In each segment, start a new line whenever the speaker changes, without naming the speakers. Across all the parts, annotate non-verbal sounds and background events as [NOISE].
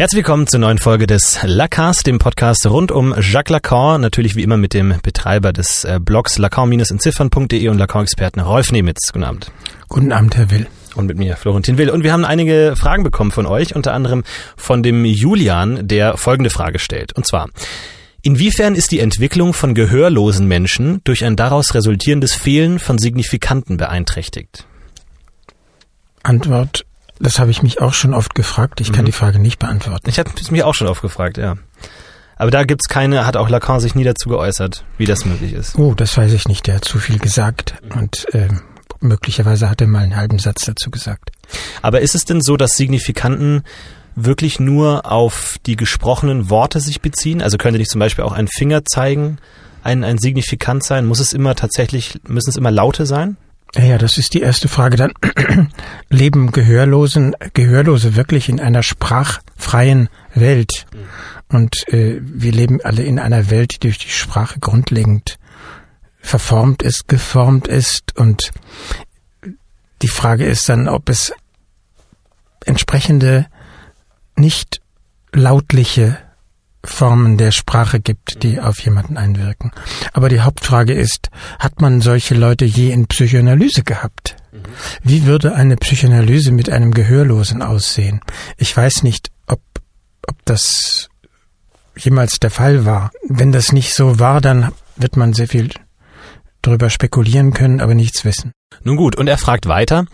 Herzlich willkommen zur neuen Folge des Lacars, dem Podcast rund um Jacques Lacan, natürlich wie immer mit dem Betreiber des äh, Blogs lacan-entziffern.de und Lacan-Experten Rolf Nemitz. Guten Abend.
Guten Abend, Herr Will.
Und mit mir, Florentin Will. Und wir haben einige Fragen bekommen von euch, unter anderem von dem Julian, der folgende Frage stellt. Und zwar, inwiefern ist die Entwicklung von gehörlosen Menschen durch ein daraus resultierendes Fehlen von Signifikanten beeinträchtigt?
Antwort, das habe ich mich auch schon oft gefragt. Ich kann mhm. die Frage nicht beantworten.
Ich habe es mich auch schon oft gefragt, ja. Aber da gibt's keine, hat auch Lacan sich nie dazu geäußert, wie das möglich ist.
Oh, das weiß ich nicht. Der hat zu viel gesagt und äh, möglicherweise hat er mal einen halben Satz dazu gesagt.
Aber ist es denn so, dass Signifikanten wirklich nur auf die gesprochenen Worte sich beziehen? Also könnte nicht zum Beispiel auch ein Finger zeigen, ein, ein Signifikant sein? Muss es immer tatsächlich, müssen es immer Laute sein?
Ja, das ist die erste Frage. Dann [CLEARS THROAT] leben Gehörlosen, Gehörlose wirklich in einer sprachfreien Welt. Und äh, wir leben alle in einer Welt, die durch die Sprache grundlegend verformt ist, geformt ist. Und die Frage ist dann, ob es entsprechende nicht lautliche Formen der Sprache gibt, die auf jemanden einwirken. Aber die Hauptfrage ist, hat man solche Leute je in Psychoanalyse gehabt? Wie würde eine Psychoanalyse mit einem Gehörlosen aussehen? Ich weiß nicht, ob, ob das jemals der Fall war. Wenn das nicht so war, dann wird man sehr viel darüber spekulieren können, aber nichts wissen.
Nun gut, und er fragt weiter,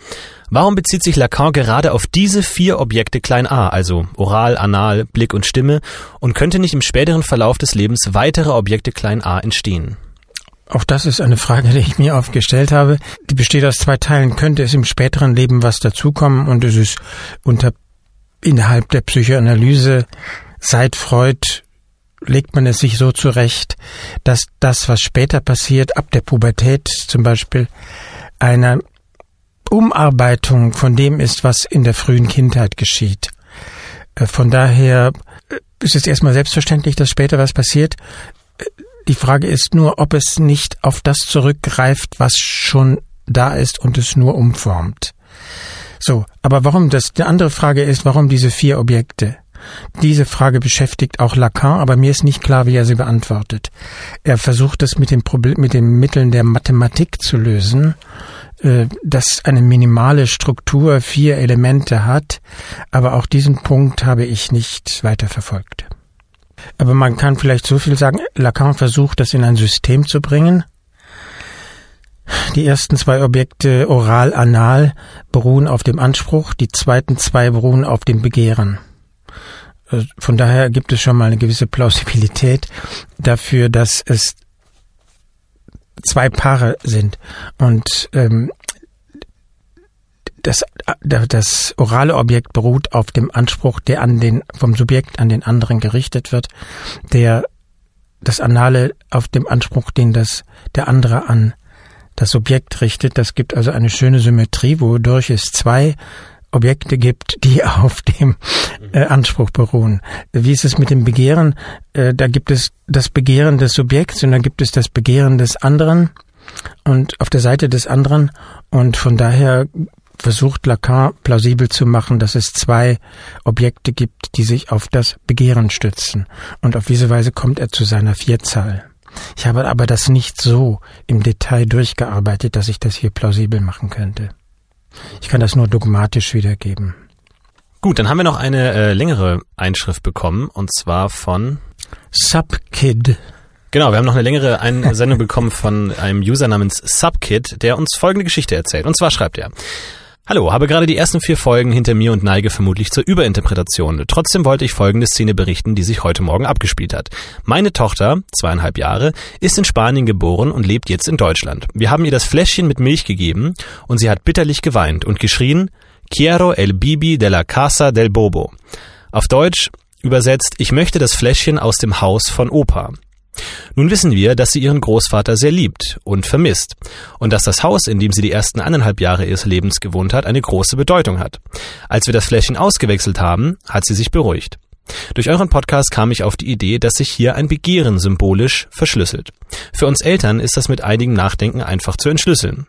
warum bezieht sich Lacan gerade auf diese vier Objekte klein a, also Oral, Anal, Blick und Stimme, und könnte nicht im späteren Verlauf des Lebens weitere Objekte klein a entstehen?
Auch das ist eine Frage, die ich mir oft gestellt habe. Die besteht aus zwei Teilen. Könnte es im späteren Leben was dazukommen? Und es ist unter, innerhalb der Psychoanalyse seit Freud legt man es sich so zurecht, dass das, was später passiert, ab der Pubertät zum Beispiel, eine Umarbeitung von dem ist, was in der frühen Kindheit geschieht. Äh, von daher äh, ist es erstmal selbstverständlich, dass später was passiert. Äh, die Frage ist nur, ob es nicht auf das zurückgreift, was schon da ist und es nur umformt. So, aber warum das? Die andere Frage ist, warum diese vier Objekte? Diese Frage beschäftigt auch Lacan, aber mir ist nicht klar, wie er sie beantwortet. Er versucht es mit, dem Problem, mit den Mitteln der Mathematik zu lösen, das eine minimale Struktur, vier Elemente hat, aber auch diesen Punkt habe ich nicht weiter verfolgt. Aber man kann vielleicht so viel sagen, Lacan versucht das in ein System zu bringen. Die ersten zwei Objekte oral-anal beruhen auf dem Anspruch, die zweiten zwei beruhen auf dem Begehren. Äh, von daher gibt es schon mal eine gewisse Plausibilität dafür, dass es zwei Paare sind. Und ähm, das, das orale Objekt beruht auf dem Anspruch, der an den, vom Subjekt an den anderen gerichtet wird, der das Anale auf dem Anspruch, den das der andere an das Subjekt richtet. Das gibt also eine schöne Symmetrie, wodurch es zwei Objekte gibt, die [LAUGHS] auf dem äh, Anspruch beruhen. Wie ist es mit dem Begehren? Äh, da gibt es das Begehren des Subjekts und da gibt es das Begehren des anderen und auf der Seite des anderen und von daher versucht Lacan plausibel zu machen, dass es zwei Objekte gibt, die sich auf das Begehren stützen. Und auf diese Weise kommt er zu seiner Vierzahl. Ich habe aber das nicht so im Detail durchgearbeitet, dass ich das hier plausibel machen könnte. Ich kann das nur dogmatisch wiedergeben.
Gut, dann haben wir noch eine äh, längere Einschrift bekommen und zwar von
Subkid.
Genau, wir haben noch eine längere Einsendung [LAUGHS] bekommen von einem User namens Subkid, der uns folgende Geschichte erzählt. Und zwar schreibt er. Hallo, habe gerade die ersten vier Folgen hinter mir und neige vermutlich zur Überinterpretation. Trotzdem wollte ich folgende Szene berichten, die sich heute Morgen abgespielt hat. Meine Tochter, zweieinhalb Jahre, ist in Spanien geboren und lebt jetzt in Deutschland. Wir haben ihr das Fläschchen mit Milch gegeben und sie hat bitterlich geweint und geschrien, Quiero el Bibi de la Casa del Bobo. Auf Deutsch übersetzt, ich möchte das Fläschchen aus dem Haus von Opa. Nun wissen wir, dass sie ihren Großvater sehr liebt und vermisst und dass das Haus, in dem sie die ersten eineinhalb Jahre ihres Lebens gewohnt hat, eine große Bedeutung hat. Als wir das Fläschchen ausgewechselt haben, hat sie sich beruhigt. Durch euren Podcast kam ich auf die Idee, dass sich hier ein Begehren symbolisch verschlüsselt. Für uns Eltern ist das mit einigem Nachdenken einfach zu entschlüsseln.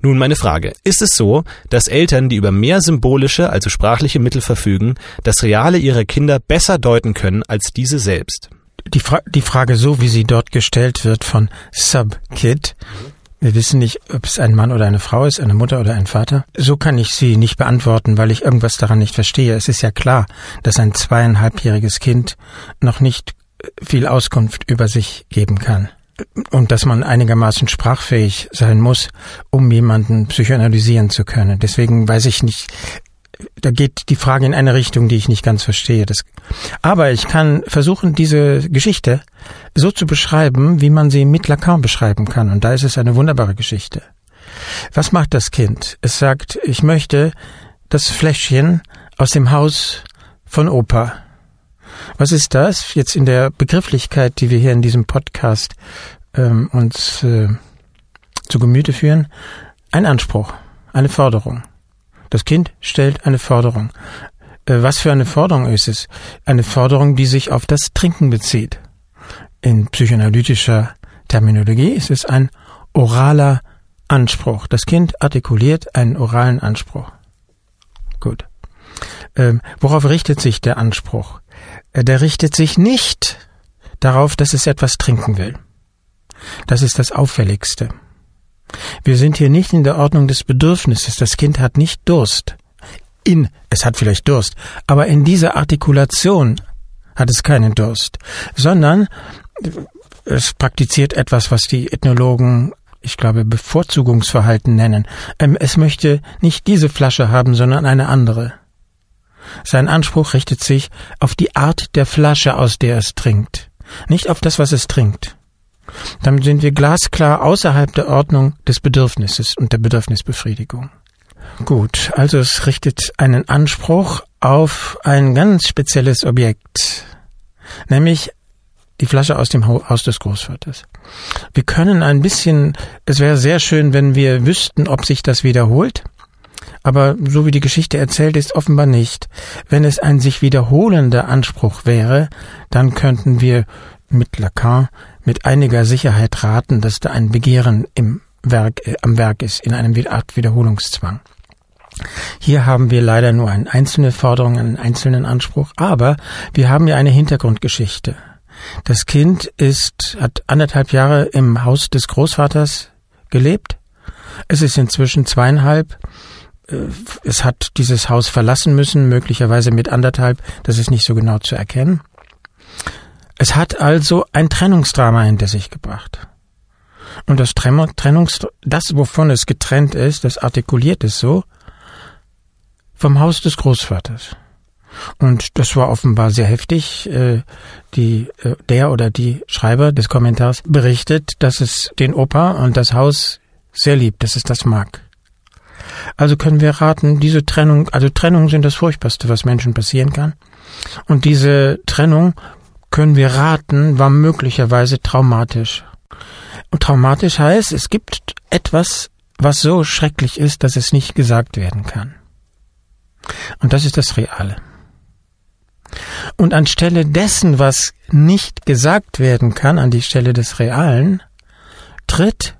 Nun meine Frage. Ist es so, dass Eltern, die über mehr symbolische, also sprachliche Mittel verfügen, das Reale ihrer Kinder besser deuten können als diese selbst?
Die, Fra die Frage so, wie sie dort gestellt wird von Subkid, wir wissen nicht, ob es ein Mann oder eine Frau ist, eine Mutter oder ein Vater. So kann ich sie nicht beantworten, weil ich irgendwas daran nicht verstehe. Es ist ja klar, dass ein zweieinhalbjähriges Kind noch nicht viel Auskunft über sich geben kann. Und dass man einigermaßen sprachfähig sein muss, um jemanden psychoanalysieren zu können. Deswegen weiß ich nicht, da geht die Frage in eine Richtung, die ich nicht ganz verstehe. Das, aber ich kann versuchen, diese Geschichte so zu beschreiben, wie man sie mit Lacan beschreiben kann. Und da ist es eine wunderbare Geschichte. Was macht das Kind? Es sagt, ich möchte das Fläschchen aus dem Haus von Opa. Was ist das? Jetzt in der Begrifflichkeit, die wir hier in diesem Podcast ähm, uns äh, zu Gemüte führen, ein Anspruch, eine Forderung. Das Kind stellt eine Forderung. Äh, was für eine Forderung ist es? Eine Forderung, die sich auf das Trinken bezieht. In psychoanalytischer Terminologie ist es ein oraler Anspruch. Das Kind artikuliert einen oralen Anspruch. Gut. Ähm, worauf richtet sich der Anspruch? Äh, der richtet sich nicht darauf, dass es etwas trinken will. Das ist das Auffälligste. Wir sind hier nicht in der Ordnung des Bedürfnisses. Das Kind hat nicht Durst. In, es hat vielleicht Durst, aber in dieser Artikulation hat es keinen Durst, sondern es praktiziert etwas, was die Ethnologen, ich glaube, Bevorzugungsverhalten nennen. Ähm, es möchte nicht diese Flasche haben, sondern eine andere. Sein Anspruch richtet sich auf die Art der Flasche, aus der es trinkt, nicht auf das, was es trinkt. Damit sind wir glasklar außerhalb der Ordnung des Bedürfnisses und der Bedürfnisbefriedigung. Gut, also es richtet einen Anspruch auf ein ganz spezielles Objekt, nämlich die Flasche aus dem Haus des Großvaters. Wir können ein bisschen, es wäre sehr schön, wenn wir wüssten, ob sich das wiederholt, aber so wie die Geschichte erzählt ist, offenbar nicht. Wenn es ein sich wiederholender Anspruch wäre, dann könnten wir mit Lacan mit einiger Sicherheit raten, dass da ein Begehren im Werk, äh, am Werk ist, in einem Art Wiederholungszwang. Hier haben wir leider nur eine einzelne Forderung, einen einzelnen Anspruch, aber wir haben ja eine Hintergrundgeschichte. Das Kind ist, hat anderthalb Jahre im Haus des Großvaters gelebt. Es ist inzwischen zweieinhalb. Äh, es hat dieses Haus verlassen müssen, möglicherweise mit anderthalb. Das ist nicht so genau zu erkennen. Es hat also ein Trennungsdrama hinter sich gebracht. Und das Trennungs, das, wovon es getrennt ist, das artikuliert es so, vom Haus des Großvaters. Und das war offenbar sehr heftig. Äh, die, äh, der oder die Schreiber des Kommentars berichtet, dass es den Opa und das Haus sehr liebt, dass es das mag. Also können wir raten, diese Trennung, also Trennungen sind das Furchtbarste, was Menschen passieren kann. Und diese Trennung können wir raten, war möglicherweise traumatisch. Und traumatisch heißt, es gibt etwas, was so schrecklich ist, dass es nicht gesagt werden kann. Und das ist das Reale. Und anstelle dessen, was nicht gesagt werden kann, an die Stelle des Realen, tritt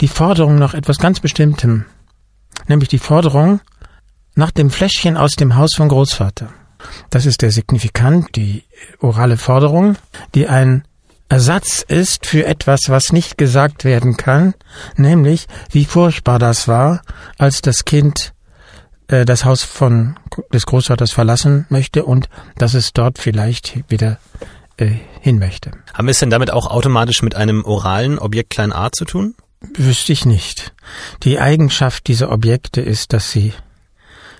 die Forderung nach etwas ganz Bestimmtem, nämlich die Forderung nach dem Fläschchen aus dem Haus von Großvater. Das ist der Signifikant, die orale Forderung, die ein Ersatz ist für etwas, was nicht gesagt werden kann, nämlich wie furchtbar das war, als das Kind äh, das Haus von des Großvaters verlassen möchte und dass es dort vielleicht wieder äh, hin möchte.
Haben wir es denn damit auch automatisch mit einem oralen Objekt klein a zu tun?
Wüsste ich nicht. Die Eigenschaft dieser Objekte ist, dass sie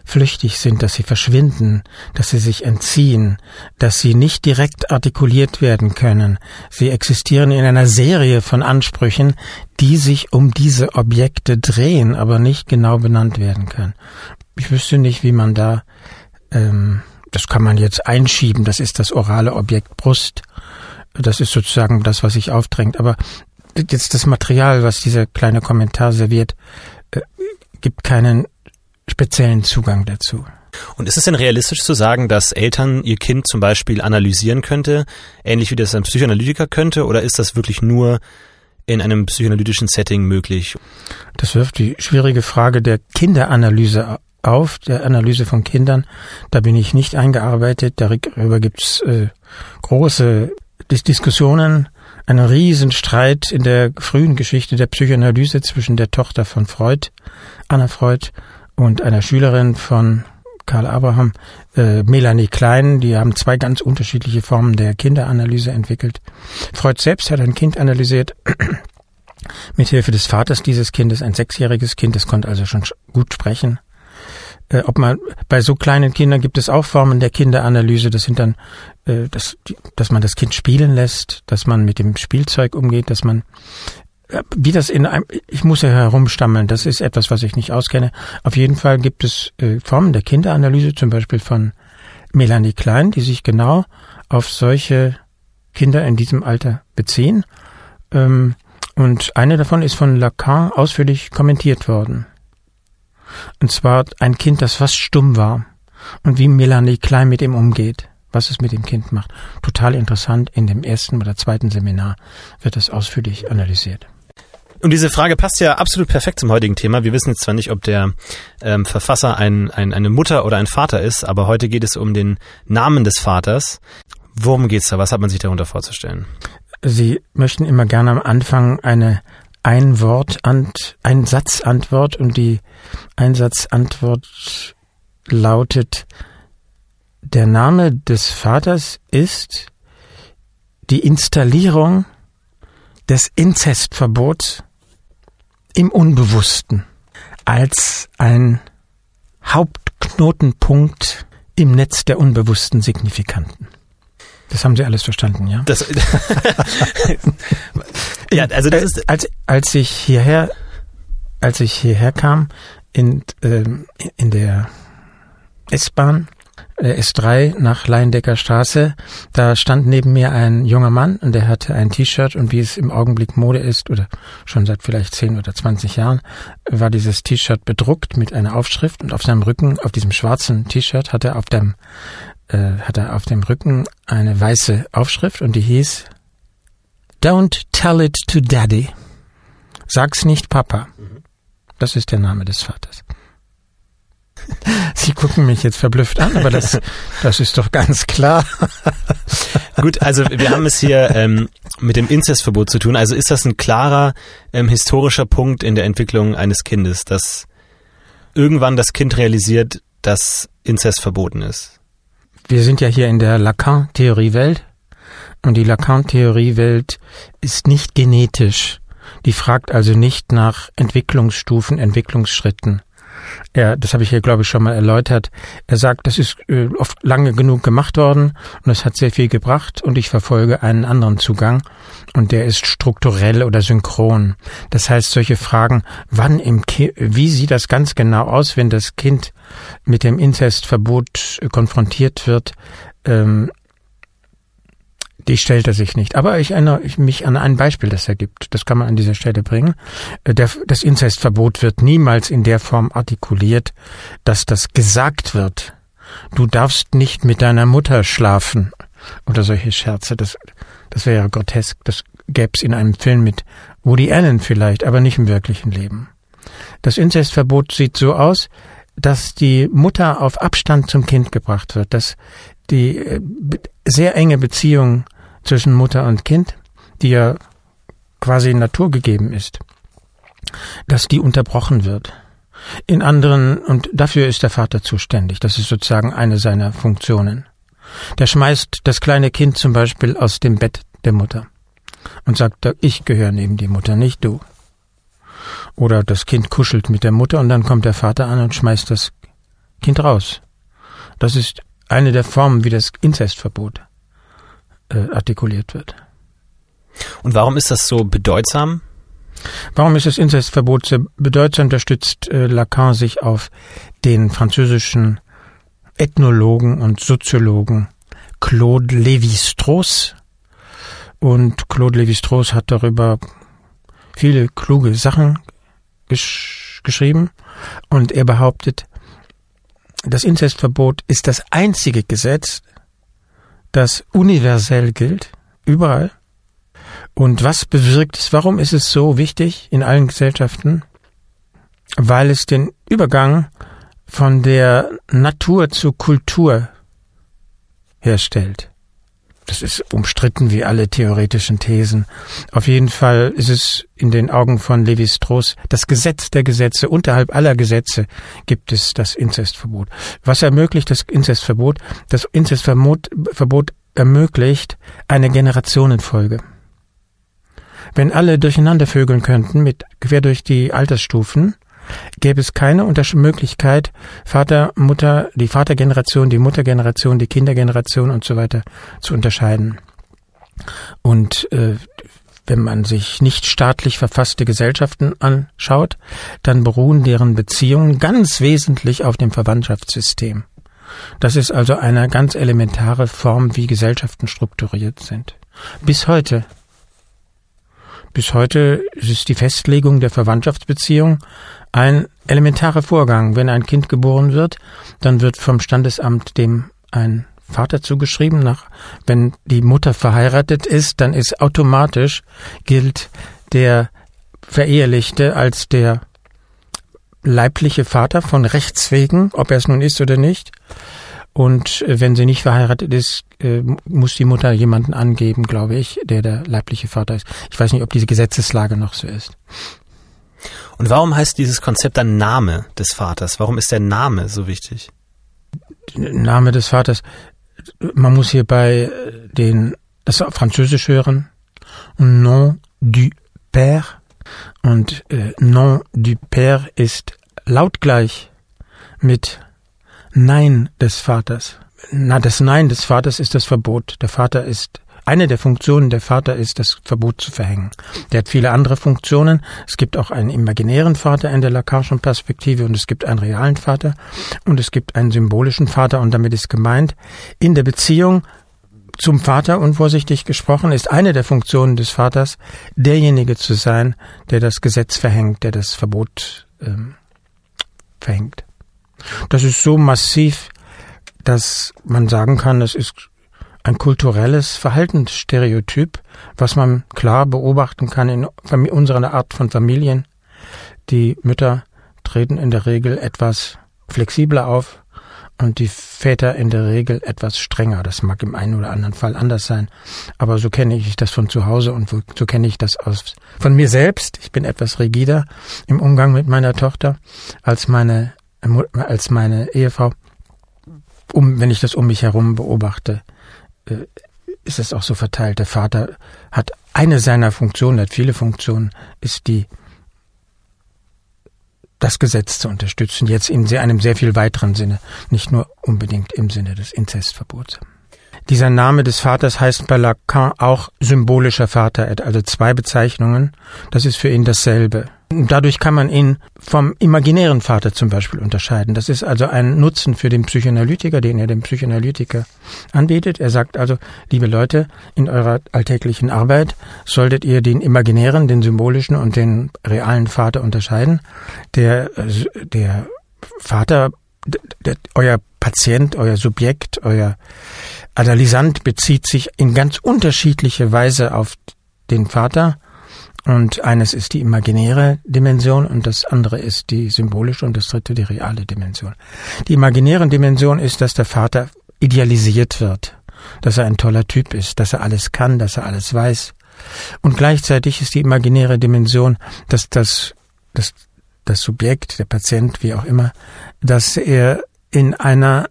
flüchtig sind, dass sie verschwinden, dass sie sich entziehen, dass sie nicht direkt artikuliert werden können. Sie existieren in einer Serie von Ansprüchen, die sich um diese Objekte drehen, aber nicht genau benannt werden können. Ich wüsste nicht, wie man da, ähm, das kann man jetzt einschieben, das ist das orale Objekt Brust. Das ist sozusagen das, was sich aufdrängt. Aber jetzt das Material, was dieser kleine Kommentar serviert, äh, gibt keinen speziellen Zugang dazu.
Und ist es denn realistisch zu sagen, dass Eltern ihr Kind zum Beispiel analysieren könnte, ähnlich wie das ein Psychoanalytiker könnte, oder ist das wirklich nur in einem psychoanalytischen Setting möglich?
Das wirft die schwierige Frage der Kinderanalyse auf, der Analyse von Kindern. Da bin ich nicht eingearbeitet. Darüber gibt's äh, große Dis Diskussionen, einen Riesenstreit in der frühen Geschichte der Psychoanalyse zwischen der Tochter von Freud, Anna Freud, und einer Schülerin von Karl Abraham, äh, Melanie Klein, die haben zwei ganz unterschiedliche Formen der Kinderanalyse entwickelt. Freud selbst hat ein Kind analysiert, [CLEARS THROAT] mithilfe des Vaters dieses Kindes, ein sechsjähriges Kind, das konnte also schon gut sprechen. Äh, ob man bei so kleinen Kindern gibt es auch Formen der Kinderanalyse, das sind dann, äh, das, dass man das Kind spielen lässt, dass man mit dem Spielzeug umgeht, dass man wie das in einem, ich muss ja herumstammeln, das ist etwas, was ich nicht auskenne. Auf jeden Fall gibt es äh, Formen der Kinderanalyse, zum Beispiel von Melanie Klein, die sich genau auf solche Kinder in diesem Alter beziehen. Ähm, und eine davon ist von Lacan ausführlich kommentiert worden. Und zwar ein Kind, das fast stumm war und wie Melanie Klein mit ihm umgeht was es mit dem Kind macht. Total interessant. In dem ersten oder zweiten Seminar wird das ausführlich analysiert.
Und diese Frage passt ja absolut perfekt zum heutigen Thema. Wir wissen jetzt zwar nicht, ob der ähm, Verfasser ein, ein, eine Mutter oder ein Vater ist, aber heute geht es um den Namen des Vaters. Worum geht's da? Was hat man sich darunter vorzustellen?
Sie möchten immer gerne am Anfang eine ein Wort, ein Satzantwort und die Einsatzantwort lautet der Name des Vaters ist die Installierung des Inzestverbots im Unbewussten als ein Hauptknotenpunkt im Netz der unbewussten Signifikanten. Das haben Sie alles verstanden, ja? Das, [LAUGHS] ja, also das ist als als ich hierher als ich hierher kam in äh, in der S-Bahn S3 nach Leindecker Straße. Da stand neben mir ein junger Mann und der hatte ein T-Shirt und wie es im Augenblick Mode ist oder schon seit vielleicht 10 oder 20 Jahren, war dieses T-Shirt bedruckt mit einer Aufschrift und auf seinem Rücken, auf diesem schwarzen T-Shirt hat er auf dem äh, hat er auf dem Rücken eine weiße Aufschrift und die hieß Don't tell it to Daddy. Sag's nicht Papa. Mhm. Das ist der Name des Vaters. [LAUGHS] Sie gucken mich jetzt verblüfft an, aber das, das ist doch ganz klar. [LAUGHS]
Gut, also wir haben es hier ähm, mit dem Inzestverbot zu tun. Also ist das ein klarer ähm, historischer Punkt in der Entwicklung eines Kindes, dass irgendwann das Kind realisiert, dass Inzest verboten ist?
Wir sind ja hier in der Lacan-Theoriewelt und die Lacan-Theoriewelt ist nicht genetisch. Die fragt also nicht nach Entwicklungsstufen, Entwicklungsschritten. Er, das habe ich hier, glaube ich, schon mal erläutert. Er sagt, das ist äh, oft lange genug gemacht worden und es hat sehr viel gebracht und ich verfolge einen anderen Zugang und der ist strukturell oder synchron. Das heißt, solche Fragen, wann im Ki wie sieht das ganz genau aus, wenn das Kind mit dem Inzestverbot konfrontiert wird, ähm, die stellt er sich nicht. Aber ich erinnere mich an ein Beispiel, das er gibt. Das kann man an dieser Stelle bringen. Äh, das Inzestverbot wird niemals in der Form artikuliert, dass das gesagt wird. Du darfst nicht mit deiner Mutter schlafen. Oder solche Scherze. Das, das wäre grotesk. Das gäbe es in einem Film mit Woody Allen vielleicht, aber nicht im wirklichen Leben. Das Inzestverbot sieht so aus, dass die Mutter auf Abstand zum Kind gebracht wird, dass die äh, sehr enge Beziehung zwischen Mutter und Kind, die ja quasi naturgegeben ist, dass die unterbrochen wird. In anderen, und dafür ist der Vater zuständig, das ist sozusagen eine seiner Funktionen. Der schmeißt das kleine Kind zum Beispiel aus dem Bett der Mutter und sagt, ich gehöre neben die Mutter, nicht du. Oder das Kind kuschelt mit der Mutter und dann kommt der Vater an und schmeißt das Kind raus. Das ist eine der Formen, wie das Inzestverbot äh, artikuliert wird.
Und warum ist das so bedeutsam?
Warum ist das Inzestverbot so bedeutsam? Da stützt äh, Lacan sich auf den französischen Ethnologen und Soziologen Claude Lévi-Strauss. Und Claude Lévi-Strauss hat darüber viele kluge Sachen gesch geschrieben. Und er behauptet, das Inzestverbot ist das einzige Gesetz, das universell gilt, überall, Und was bewirkt es? Warum ist es so wichtig in allen Gesellschaften? Weil es den Übergang von der Natur zur Kultur herstellt. Das ist umstritten wie alle theoretischen Thesen. Auf jeden Fall ist es in den Augen von Levi Strauss das Gesetz der Gesetze. Unterhalb aller Gesetze gibt es das Inzestverbot. Was ermöglicht das Inzestverbot? Das Inzestverbot Verbot ermöglicht eine Generationenfolge. Wenn alle durcheinander vögeln könnten, mit quer durch die Altersstufen, gäbe es keine Möglichkeit, Vater, Mutter, die Vatergeneration, die Muttergeneration, die Kindergeneration und so weiter zu unterscheiden. Und äh, wenn man sich nicht staatlich verfasste Gesellschaften anschaut, dann beruhen deren Beziehungen ganz wesentlich auf dem Verwandtschaftssystem. Das ist also eine ganz elementare Form, wie Gesellschaften strukturiert sind. Bis heute. Bis heute ist die Festlegung der Verwandtschaftsbeziehung ein elementarer Vorgang. Wenn ein Kind geboren wird, dann wird vom Standesamt dem ein Vater zugeschrieben. Nach, wenn die Mutter verheiratet ist, dann ist automatisch gilt der Verehelichte als der leibliche Vater von Rechts wegen, ob er es nun ist oder nicht. Und äh, wenn sie nicht verheiratet ist, äh, muss die Mutter jemanden angeben, glaube ich, der der leibliche Vater ist. Ich weiß nicht, ob diese Gesetzeslage noch so ist.
Und warum heißt dieses Konzept dann Name des Vaters? Warum ist der Name so wichtig?
Name des Vaters. Man muss hier bei den, das Französisch hören. Nom du Père. Und äh, Nom du Père ist lautgleich mit Nein des Vaters. Na, das Nein des Vaters ist das Verbot. Der Vater ist eine der Funktionen der Vater ist, das Verbot zu verhängen. Der hat viele andere Funktionen. Es gibt auch einen imaginären Vater in der Lacanischen Perspektive und es gibt einen realen Vater und es gibt einen symbolischen Vater und damit ist gemeint, in der Beziehung zum Vater, unvorsichtig gesprochen, ist eine der Funktionen des Vaters, derjenige zu sein, der das Gesetz verhängt, der das Verbot ähm, verhängt. Das ist so massiv, dass man sagen kann, es ist ein kulturelles Verhaltensstereotyp, was man klar beobachten kann in unserer Art von Familien. Die Mütter treten in der Regel etwas flexibler auf und die Väter in der Regel etwas strenger. Das mag im einen oder anderen Fall anders sein, aber so kenne ich das von zu Hause und so kenne ich das aus von mir selbst. Ich bin etwas rigider im Umgang mit meiner Tochter als meine als meine Ehefrau. Um, wenn ich das um mich herum beobachte, ist es auch so verteilt. Der Vater hat eine seiner Funktionen, hat viele Funktionen, ist die das Gesetz zu unterstützen, jetzt in einem sehr viel weiteren Sinne, nicht nur unbedingt im Sinne des Inzestverbots. Dieser Name des Vaters heißt bei Lacan auch symbolischer Vater, also zwei Bezeichnungen. Das ist für ihn dasselbe. Dadurch kann man ihn vom imaginären Vater zum Beispiel unterscheiden. Das ist also ein Nutzen für den Psychoanalytiker, den er dem Psychoanalytiker anbietet. Er sagt also, liebe Leute, in eurer alltäglichen Arbeit solltet ihr den imaginären, den symbolischen und den realen Vater unterscheiden. Der, der Vater, der, euer Patient, euer Subjekt, euer Analysant bezieht sich in ganz unterschiedliche Weise auf den Vater und eines ist die imaginäre Dimension und das andere ist die symbolische und das dritte die reale Dimension. Die imaginäre Dimension ist, dass der Vater idealisiert wird, dass er ein toller Typ ist, dass er alles kann, dass er alles weiß. Und gleichzeitig ist die imaginäre Dimension, dass das, das, das Subjekt, der Patient, wie auch immer, dass er in einer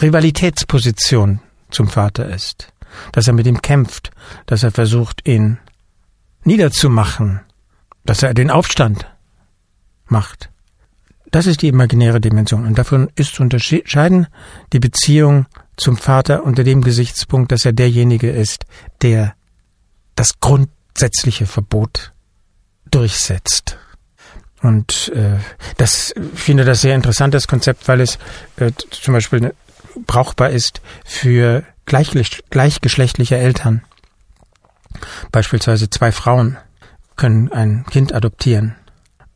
Rivalitätsposition zum Vater ist, dass er mit ihm kämpft, dass er versucht, ihn niederzumachen, dass er den Aufstand macht. Das ist die imaginäre Dimension und davon ist zu unterscheiden die Beziehung zum Vater unter dem Gesichtspunkt, dass er derjenige ist, der das grundsätzliche Verbot durchsetzt. Und äh, das finde das sehr interessant, das Konzept, weil es äh, zum Beispiel brauchbar ist für gleichgeschlechtliche Eltern. Beispielsweise zwei Frauen können ein Kind adoptieren.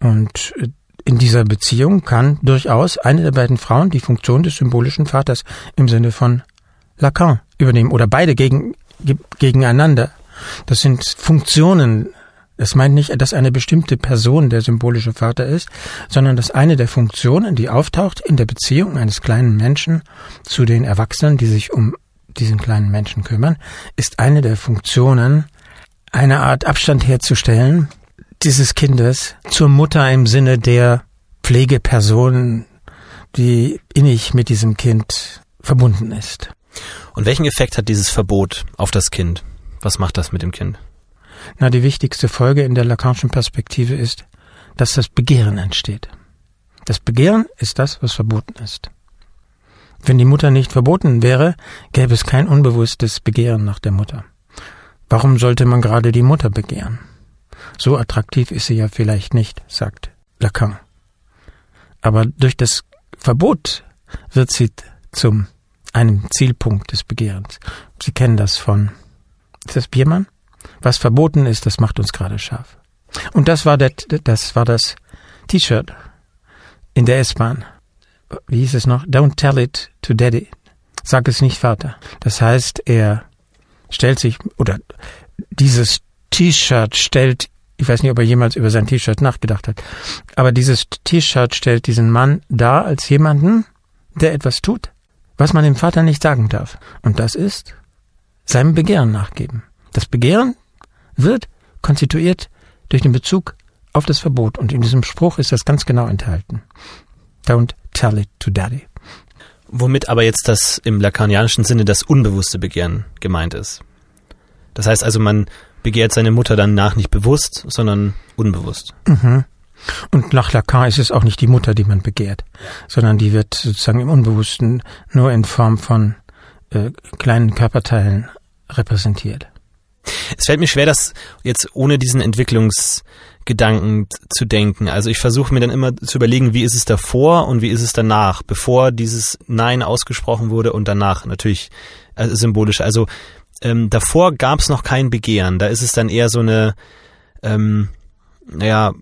Und äh, in dieser Beziehung kann durchaus eine der beiden Frauen die Funktion des symbolischen Vaters im Sinne von Lacan übernehmen oder beide gegen, gegeneinander Das sind Funktionen. Das meint nicht, dass eine bestimmte Person der symbolische Vater ist, sondern dass eine der Funktionen, die auftaucht in der Beziehung eines kleinen Menschen zu den Erwachsenen, die sich um diesen kleinen Menschen kümmern, ist eine der Funktionen, eine Art Abstand herzustellen dieses Kindes zur Mutter im Sinne der Pflegeperson, die innig mit diesem Kind verbunden ist.
Und welchen Effekt hat dieses Verbot auf das Kind? Was macht das mit dem Kind?
Na, die wichtigste Folge in der Lacanischen Perspektive ist, dass das Begehren entsteht. Das Begehren ist das, was verboten ist. Wenn die Mutter nicht verboten wäre, gäbe es kein unbewusstes Begehren nach der Mutter. Warum sollte man gerade die Mutter begehren? So attraktiv ist sie ja vielleicht nicht, sagt Lacan. Aber durch das Verbot wird sie zum einem Zielpunkt des Begehrens. Sie kennen das von ist das Biermann? Was verboten ist, das macht uns gerade scharf. Und das war der, das war das T-Shirt in der S-Bahn wie hieß es noch? Don't tell it to daddy. Sag es nicht Vater. Das heißt, er stellt sich, oder dieses T-Shirt stellt, ich weiß nicht, ob er jemals über sein T-Shirt nachgedacht hat, aber dieses T-Shirt stellt diesen Mann dar als jemanden, der etwas tut, was man dem Vater nicht sagen darf. Und das ist seinem Begehren nachgeben. Das Begehren wird konstituiert durch den Bezug auf das Verbot. Und in diesem Spruch ist das ganz genau enthalten. Don't tell it to daddy.
Womit aber jetzt das im lacanianischen Sinne das unbewusste Begehren gemeint ist. Das heißt also, man begehrt seine Mutter dann nach nicht bewusst, sondern unbewusst.
Mhm. Und nach Lacan ist es auch nicht die Mutter, die man begehrt, sondern die wird sozusagen im Unbewussten nur in Form von äh, kleinen Körperteilen repräsentiert.
Es fällt mir schwer, das jetzt ohne diesen Entwicklungs Gedanken zu denken. Also ich versuche mir dann immer zu überlegen, wie ist es davor und wie ist es danach, bevor dieses Nein ausgesprochen wurde und danach natürlich äh, symbolisch. Also ähm, davor gab es noch kein Begehren. Da ist es dann eher so eine, ähm, naja,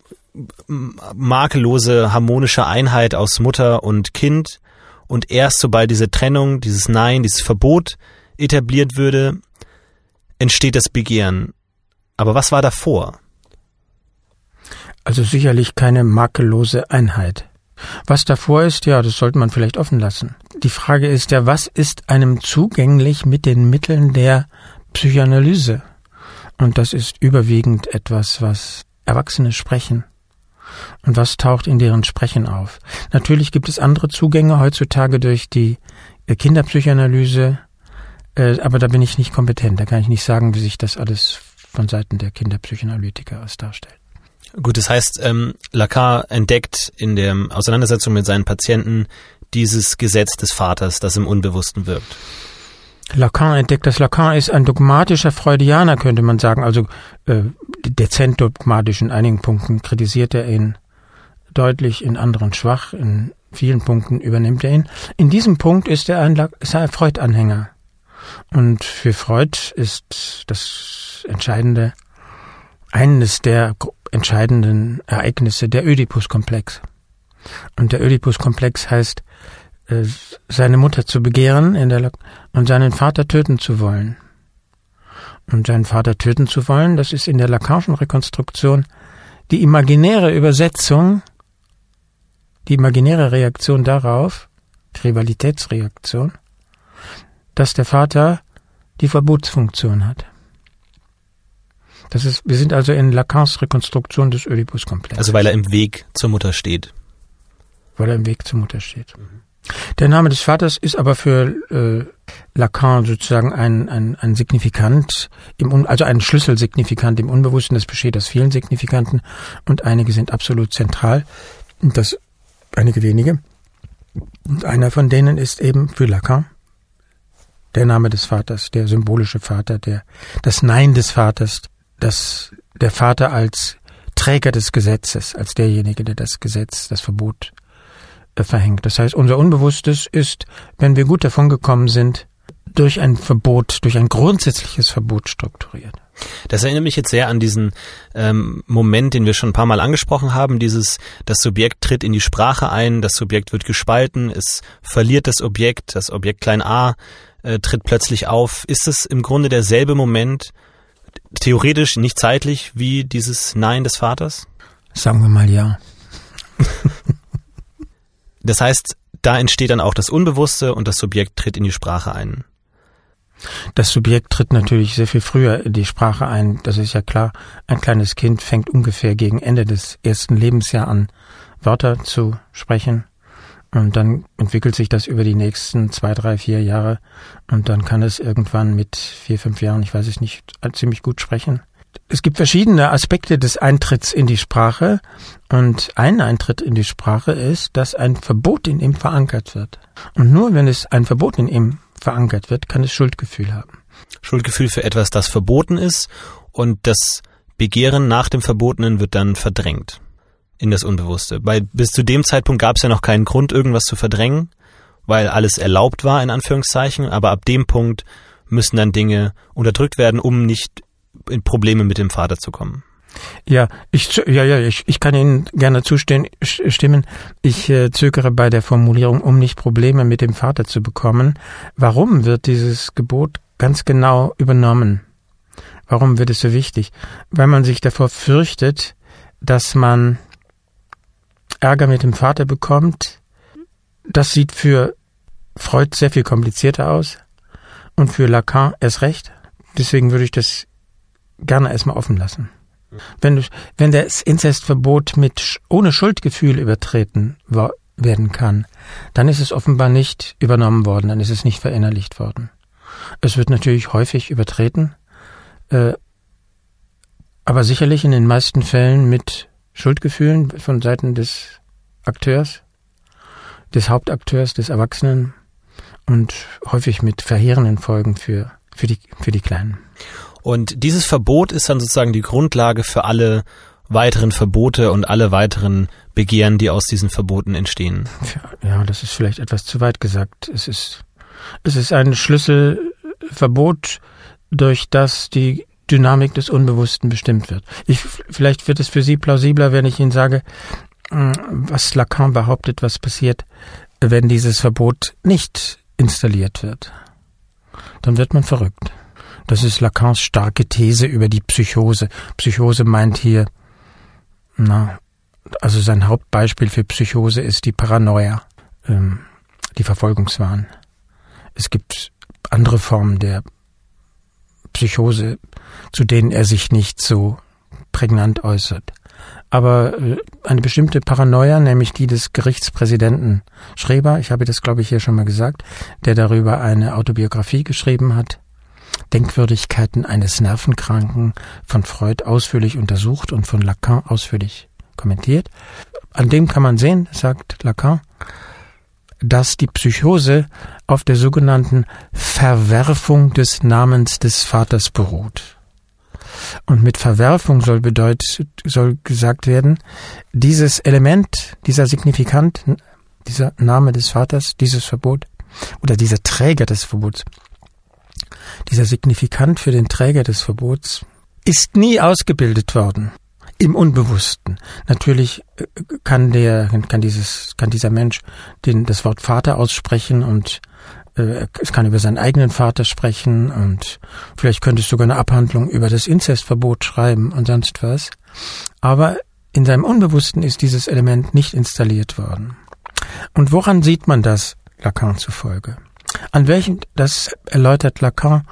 makellose, harmonische Einheit aus Mutter und Kind. Und erst sobald diese Trennung, dieses Nein, dieses Verbot etabliert würde, entsteht das Begehren. Aber was war davor?
Also sicherlich keine makellose Einheit. Was davor ist, ja, das sollte man vielleicht offen lassen. Die Frage ist ja, was ist einem zugänglich mit den Mitteln der Psychoanalyse? Und das ist überwiegend etwas, was Erwachsene sprechen. Und was taucht in deren Sprechen auf? Natürlich gibt es andere Zugänge heutzutage durch die äh, Kinderpsychoanalyse, äh, aber da bin ich nicht kompetent. Da kann ich nicht sagen, wie sich das alles von Seiten der Kinderpsychoanalytiker aus darstellt.
Gut, das heißt, ähm, Lacan entdeckt in der Auseinandersetzung mit seinen Patienten dieses Gesetz des Vaters, das im Unbewussten wirkt.
Lacan entdeckt das. Lacan ist ein dogmatischer Freudianer, könnte man sagen. Also äh, dezent dogmatisch in einigen Punkten kritisiert er ihn deutlich, in anderen schwach, in vielen Punkten übernimmt er ihn. In diesem Punkt ist er ein, ist er ein Freud-Anhänger. Und für Freud ist das Entscheidende eines der entscheidenden Ereignisse der Oedipus-Komplex. Und der Oedipus-Komplex heißt, äh, seine Mutter zu begehren und seinen Vater töten zu wollen. Und seinen Vater töten zu wollen, das ist in der Lacanischen Rekonstruktion die imaginäre Übersetzung, die imaginäre Reaktion darauf, die Rivalitätsreaktion, dass der Vater die Verbotsfunktion hat. Das ist, wir sind also in Lacans Rekonstruktion des Oedipus-Komplexes.
Also weil er im Weg zur Mutter steht.
Weil er im Weg zur Mutter steht. Mhm. Der Name des Vaters ist aber für äh, Lacan sozusagen ein, ein, ein Signifikant, im, also ein Schlüsselsignifikant im Unbewussten. Das besteht aus vielen Signifikanten und einige sind absolut zentral. Und das einige wenige. Und einer von denen ist eben für Lacan der Name des Vaters, der symbolische Vater, der das Nein des Vaters, dass der Vater als Träger des Gesetzes, als derjenige, der das Gesetz, das Verbot äh, verhängt. Das heißt, unser Unbewusstes ist, wenn wir gut davon gekommen sind, durch ein Verbot, durch ein grundsätzliches Verbot strukturiert.
Das erinnert mich jetzt sehr an diesen ähm, Moment, den wir schon ein paar Mal angesprochen haben, dieses, das Subjekt tritt in die Sprache ein, das Subjekt wird gespalten, es verliert das Objekt, das Objekt klein a äh, tritt plötzlich auf. Ist es im Grunde derselbe Moment, theoretisch nicht zeitlich wie dieses Nein des Vaters?
Sagen wir mal ja. [LAUGHS]
das heißt, da entsteht dann auch das Unbewusste und das Subjekt tritt in die Sprache ein.
Das Subjekt tritt natürlich sehr viel früher in die Sprache ein. Das ist ja klar. Ein kleines Kind fängt ungefähr gegen Ende des ersten Lebensjahres an, Wörter zu sprechen. Und dann entwickelt sich das über die nächsten zwei, drei, vier Jahre. Und dann kann es irgendwann mit vier, fünf Jahren, ich weiß es nicht, ziemlich gut sprechen. Es gibt verschiedene Aspekte des Eintritts in die Sprache. Und ein Eintritt in die Sprache ist, dass ein Verbot in ihm verankert wird. Und nur wenn es ein Verbot in ihm verankert wird, kann es Schuldgefühl haben.
Schuldgefühl für etwas, das verboten ist und das Begehren nach dem Verbotenen wird dann verdrängt in das Unbewusste. Weil bis zu dem Zeitpunkt gab es ja noch keinen Grund, irgendwas zu verdrängen, weil alles erlaubt war, in Anführungszeichen, aber ab dem Punkt müssen dann Dinge unterdrückt werden, um nicht in Probleme mit dem Vater zu kommen.
Ja, ich ja ja ich, ich kann Ihnen gerne zustimmen. Stimmen. Ich äh, zögere bei der Formulierung, um nicht Probleme mit dem Vater zu bekommen. Warum wird dieses Gebot ganz genau übernommen? Warum wird es so wichtig? Weil man sich davor fürchtet, dass man Ärger mit dem Vater bekommt. Das sieht für Freud sehr viel komplizierter aus und für Lacan erst recht. Deswegen würde ich das gerne erstmal offen lassen. Wenn, wenn das Inzestverbot mit ohne Schuldgefühl übertreten werden kann, dann ist es offenbar nicht übernommen worden, dann ist es nicht verinnerlicht worden. Es wird natürlich häufig übertreten, äh, aber sicherlich in den meisten Fällen mit Schuldgefühlen von Seiten des Akteurs, des Hauptakteurs, des Erwachsenen und häufig mit verheerenden Folgen für, für, die, für die Kleinen.
Und dieses Verbot ist dann sozusagen die Grundlage für alle weiteren Verbote und alle weiteren Begehren, die aus diesen Verboten entstehen.
Ja, das ist vielleicht etwas zu weit gesagt. Es ist, es ist ein Schlüsselverbot, durch das die Dynamik des Unbewussten bestimmt wird. Ich, vielleicht wird es für Sie plausibler, wenn ich Ihnen sage, hm, was Lacan behauptet, was passiert, wenn dieses Verbot nicht installiert wird. Dann wird man verrückt. Das ist Lacans starke These über die Psychose. Psychose meint hier, na, also sein Hauptbeispiel für Psychose ist die Paranoia, ähm, die Verfolgungswahn. Es gibt andere Formen der Psychose, zu denen er sich nicht so prägnant äußert. Aber äh, eine bestimmte Paranoia, nämlich die des Gerichtspräsidenten Schreber, ich habe das glaube ich hier schon mal gesagt, der darüber eine Autobiografie geschrieben hat, Denkwürdigkeiten eines Nervenkranken von Freud ausführlich untersucht und von Lacan ausführlich kommentiert. An dem kann man sehen, sagt Lacan, dass die Psychose auf der sogenannten Verwerfung des Namens des Vaters beruht. Und mit Verwerfung soll bedeutet, soll gesagt werden, dieses Element, dieser Signifikant, dieser Name des Vaters, dieses Verbot oder dieser Träger des Verbots dieser Signifikant für den Träger des Verbots, ist nie ausgebildet worden. Im Unbewussten. Natürlich äh, kann der, kann dieses, kann dieser Mensch den, das Wort Vater aussprechen und äh, es kann über seinen eigenen Vater sprechen und vielleicht könnte es sogar eine Abhandlung über das Inzestverbot schreiben und sonst was. Aber in seinem Unbewussten ist dieses Element nicht installiert worden. Und woran sieht man das Lacan zufolge? An welchem, das erläutert Lacan,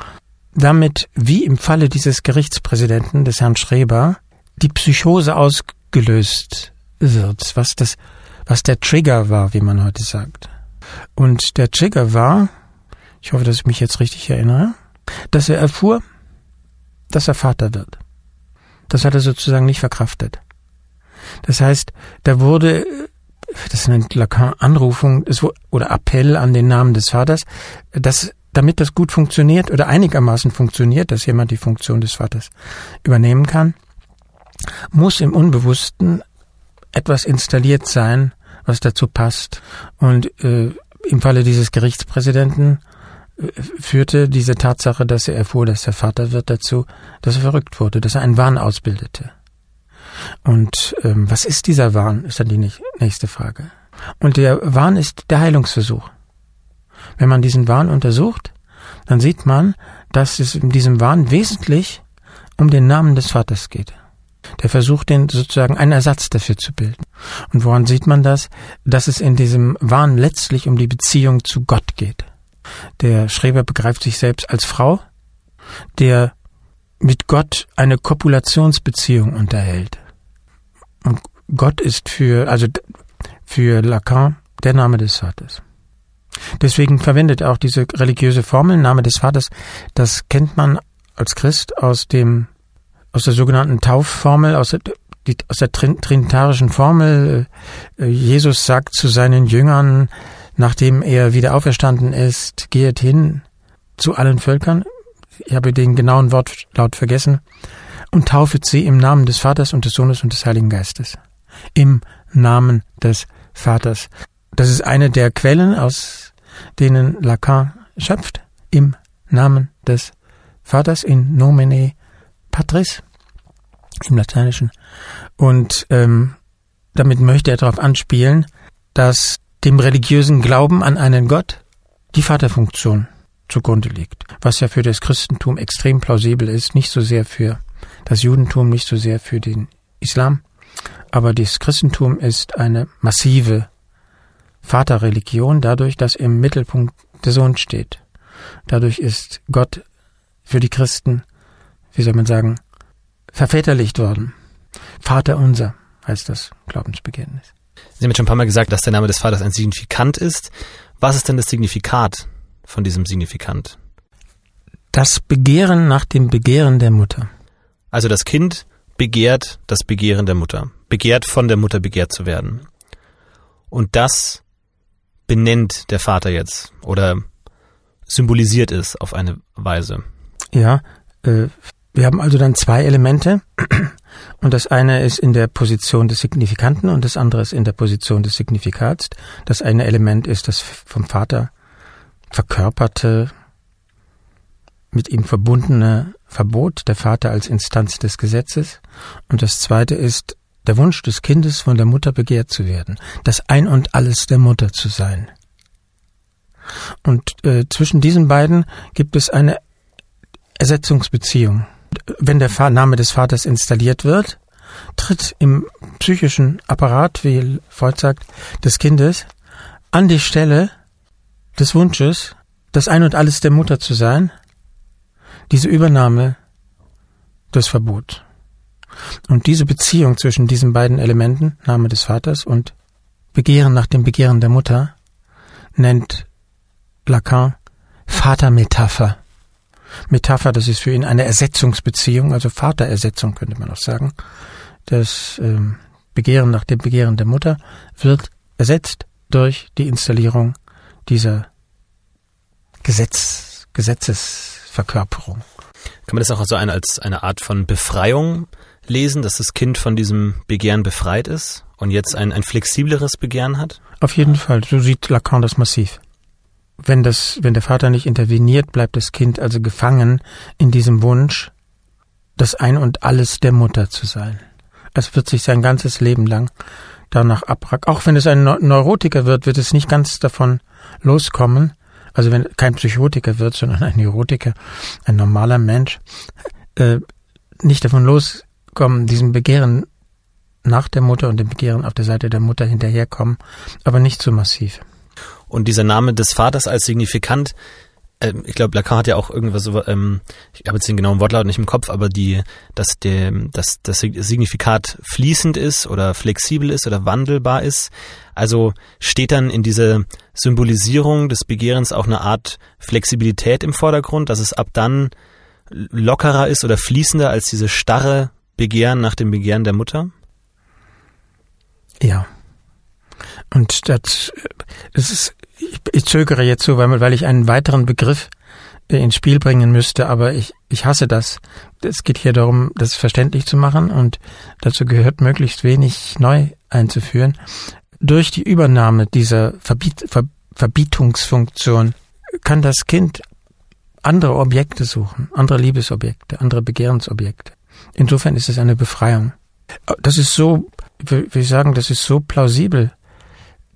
damit, wie im Falle dieses Gerichtspräsidenten, des Herrn Schreber, die Psychose ausgelöst wird, was das, was der Trigger war, wie man heute sagt. Und der Trigger war, ich hoffe, dass ich mich jetzt richtig erinnere, dass er erfuhr, dass er Vater wird. Das hat er sozusagen nicht verkraftet. Das heißt, da wurde das nennt Lacan Anrufung oder Appell an den Namen des Vaters, dass damit das gut funktioniert oder einigermaßen funktioniert, dass jemand die Funktion des Vaters übernehmen kann, muss im Unbewussten etwas installiert sein, was dazu passt. Und äh, im Falle dieses Gerichtspräsidenten äh, führte diese Tatsache, dass er erfuhr, dass er Vater wird, dazu, dass er verrückt wurde, dass er einen Wahn ausbildete. Und ähm, was ist dieser Wahn, ist dann die nächste Frage. Und der Wahn ist der Heilungsversuch. Wenn man diesen Wahn untersucht, dann sieht man, dass es in diesem Wahn wesentlich um den Namen des Vaters geht. Der versucht, den sozusagen einen Ersatz dafür zu bilden. Und woran sieht man das? Dass es in diesem Wahn letztlich um die Beziehung zu Gott geht. Der Schreber begreift sich selbst als Frau, der mit Gott eine Kopulationsbeziehung unterhält. Und Gott ist für, also für Lacan der Name des Vaters. Deswegen verwendet er auch diese religiöse Formel, Name des Vaters. Das kennt man als Christ aus dem, aus der sogenannten Taufformel, aus der, die, aus der trinitarischen Formel. Äh, Jesus sagt zu seinen Jüngern, nachdem er wieder auferstanden ist, geht hin zu allen Völkern. Ich habe den genauen Wortlaut vergessen. Und taufet sie im Namen des Vaters und des Sohnes und des Heiligen Geistes. Im Namen des Vaters. Das ist eine der Quellen, aus denen Lacan schöpft. Im Namen des Vaters in nomine patris im Lateinischen. Und ähm, damit möchte er darauf anspielen, dass dem religiösen Glauben an einen Gott die Vaterfunktion zugrunde liegt, was ja für das Christentum extrem plausibel ist, nicht so sehr für das Judentum, nicht so sehr für den Islam, aber das Christentum ist eine massive Vaterreligion dadurch, dass im Mittelpunkt der Sohn steht. Dadurch ist Gott für die Christen, wie soll man sagen, verväterlicht worden. Vater unser heißt das Glaubensbekenntnis.
Sie haben jetzt schon ein paar Mal gesagt, dass der Name des Vaters ein Signifikant ist. Was ist denn das Signifikat von diesem Signifikant?
Das Begehren nach dem Begehren der Mutter.
Also das Kind begehrt das Begehren der Mutter, begehrt von der Mutter begehrt zu werden. Und das benennt der Vater jetzt oder symbolisiert es auf eine Weise.
Ja, äh, wir haben also dann zwei Elemente und das eine ist in der Position des Signifikanten und das andere ist in der Position des Signifikats. Das eine Element ist das vom Vater verkörperte, mit ihm verbundene Verbot, der Vater als Instanz des Gesetzes. Und das zweite ist der Wunsch des Kindes, von der Mutter begehrt zu werden, das Ein und Alles der Mutter zu sein. Und äh, zwischen diesen beiden gibt es eine Ersetzungsbeziehung. Wenn der Name des Vaters installiert wird, tritt im psychischen Apparat, wie Freud sagt, des Kindes an die Stelle des Wunsches, das Ein und Alles der Mutter zu sein, diese Übernahme des Verbots. Und diese Beziehung zwischen diesen beiden Elementen, Name des Vaters und Begehren nach dem Begehren der Mutter, nennt Lacan Vatermetapher. Metapher, das ist für ihn eine Ersetzungsbeziehung, also Vaterersetzung könnte man auch sagen. Das ähm, Begehren nach dem Begehren der Mutter wird ersetzt durch die Installierung dieser Gesetz, Gesetzesverkörperung.
Kann man das auch so eine, als eine Art von Befreiung lesen, dass das Kind von diesem Begehren befreit ist und jetzt ein, ein flexibleres Begehren hat?
Auf jeden Fall, so sieht Lacan das massiv. Wenn das, wenn der Vater nicht interveniert, bleibt das Kind also gefangen in diesem Wunsch, das Ein und Alles der Mutter zu sein. Es wird sich sein ganzes Leben lang danach abrack. Auch wenn es ein Neurotiker wird, wird es nicht ganz davon loskommen. Also wenn kein Psychotiker wird, sondern ein Neurotiker, ein normaler Mensch, äh, nicht davon loskommen, diesem Begehren nach der Mutter und dem Begehren auf der Seite der Mutter hinterherkommen, aber nicht so massiv.
Und dieser Name des Vaters als signifikant, äh, ich glaube, Lacan hat ja auch irgendwas so, ähm, ich habe jetzt den genauen Wortlaut nicht im Kopf, aber die, dass der, dass das Signifikat fließend ist oder flexibel ist oder wandelbar ist. Also steht dann in dieser Symbolisierung des Begehrens auch eine Art Flexibilität im Vordergrund, dass es ab dann lockerer ist oder fließender als diese starre Begehren nach dem Begehren der Mutter?
Ja. Und das, das ist, ich, ich zögere jetzt so, weil, weil ich einen weiteren Begriff äh, ins Spiel bringen müsste, aber ich, ich hasse das. Es geht hier darum, das verständlich zu machen und dazu gehört möglichst wenig neu einzuführen. Durch die Übernahme dieser Verbiet, Ver, Verbietungsfunktion kann das Kind andere Objekte suchen, andere Liebesobjekte, andere Begehrensobjekte. Insofern ist es eine Befreiung. Das ist so, wie ich sagen, das ist so plausibel,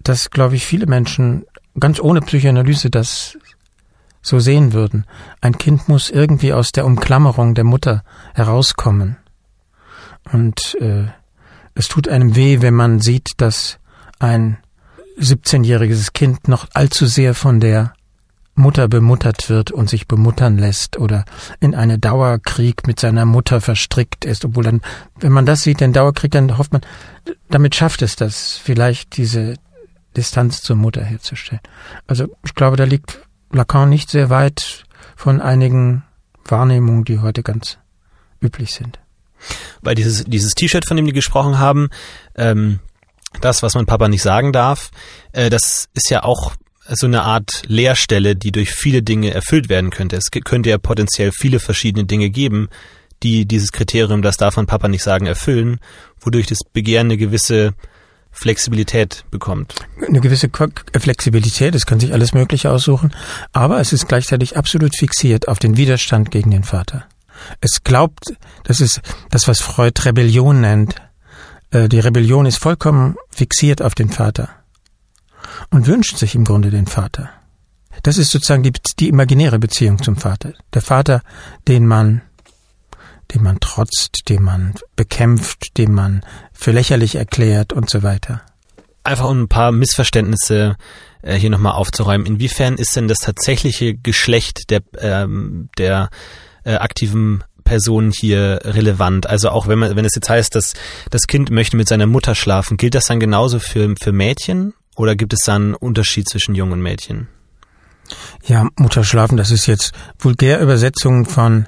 dass, glaube ich, viele Menschen ganz ohne Psychoanalyse das so sehen würden. Ein Kind muss irgendwie aus der Umklammerung der Mutter herauskommen. Und äh, es tut einem weh, wenn man sieht, dass ein 17-jähriges Kind noch allzu sehr von der Mutter bemuttert wird und sich bemuttern lässt oder in eine Dauerkrieg mit seiner Mutter verstrickt ist, obwohl dann, wenn man das sieht, den Dauerkrieg, dann hofft man, damit schafft es das, vielleicht diese Distanz zur Mutter herzustellen. Also ich glaube, da liegt Lacan nicht sehr weit von einigen Wahrnehmungen, die heute ganz üblich sind.
Weil dieses dieses T-Shirt, von dem die gesprochen haben, ähm, das, was man Papa nicht sagen darf, äh, das ist ja auch so eine Art Leerstelle, die durch viele Dinge erfüllt werden könnte. Es könnte ja potenziell viele verschiedene Dinge geben, die dieses Kriterium, das darf man Papa nicht sagen, erfüllen, wodurch das Begehren eine gewisse Flexibilität bekommt.
Eine gewisse Flexibilität, es kann sich alles Mögliche aussuchen, aber es ist gleichzeitig absolut fixiert auf den Widerstand gegen den Vater. Es glaubt, das ist das, was Freud Rebellion nennt. Äh, die Rebellion ist vollkommen fixiert auf den Vater und wünscht sich im Grunde den Vater. Das ist sozusagen die, die imaginäre Beziehung zum Vater. Der Vater, den man, dem man trotzt, den man bekämpft, den man für lächerlich erklärt und so weiter.
Einfach um ein paar Missverständnisse äh, hier nochmal aufzuräumen. Inwiefern ist denn das tatsächliche Geschlecht der, ähm, der äh, aktiven Person hier relevant? Also auch wenn man, wenn es jetzt heißt, dass das Kind möchte mit seiner Mutter schlafen, gilt das dann genauso für, für Mädchen? Oder gibt es da einen Unterschied zwischen Jungen und Mädchen?
Ja, Mutterschlafen, das ist jetzt Vulgärübersetzung von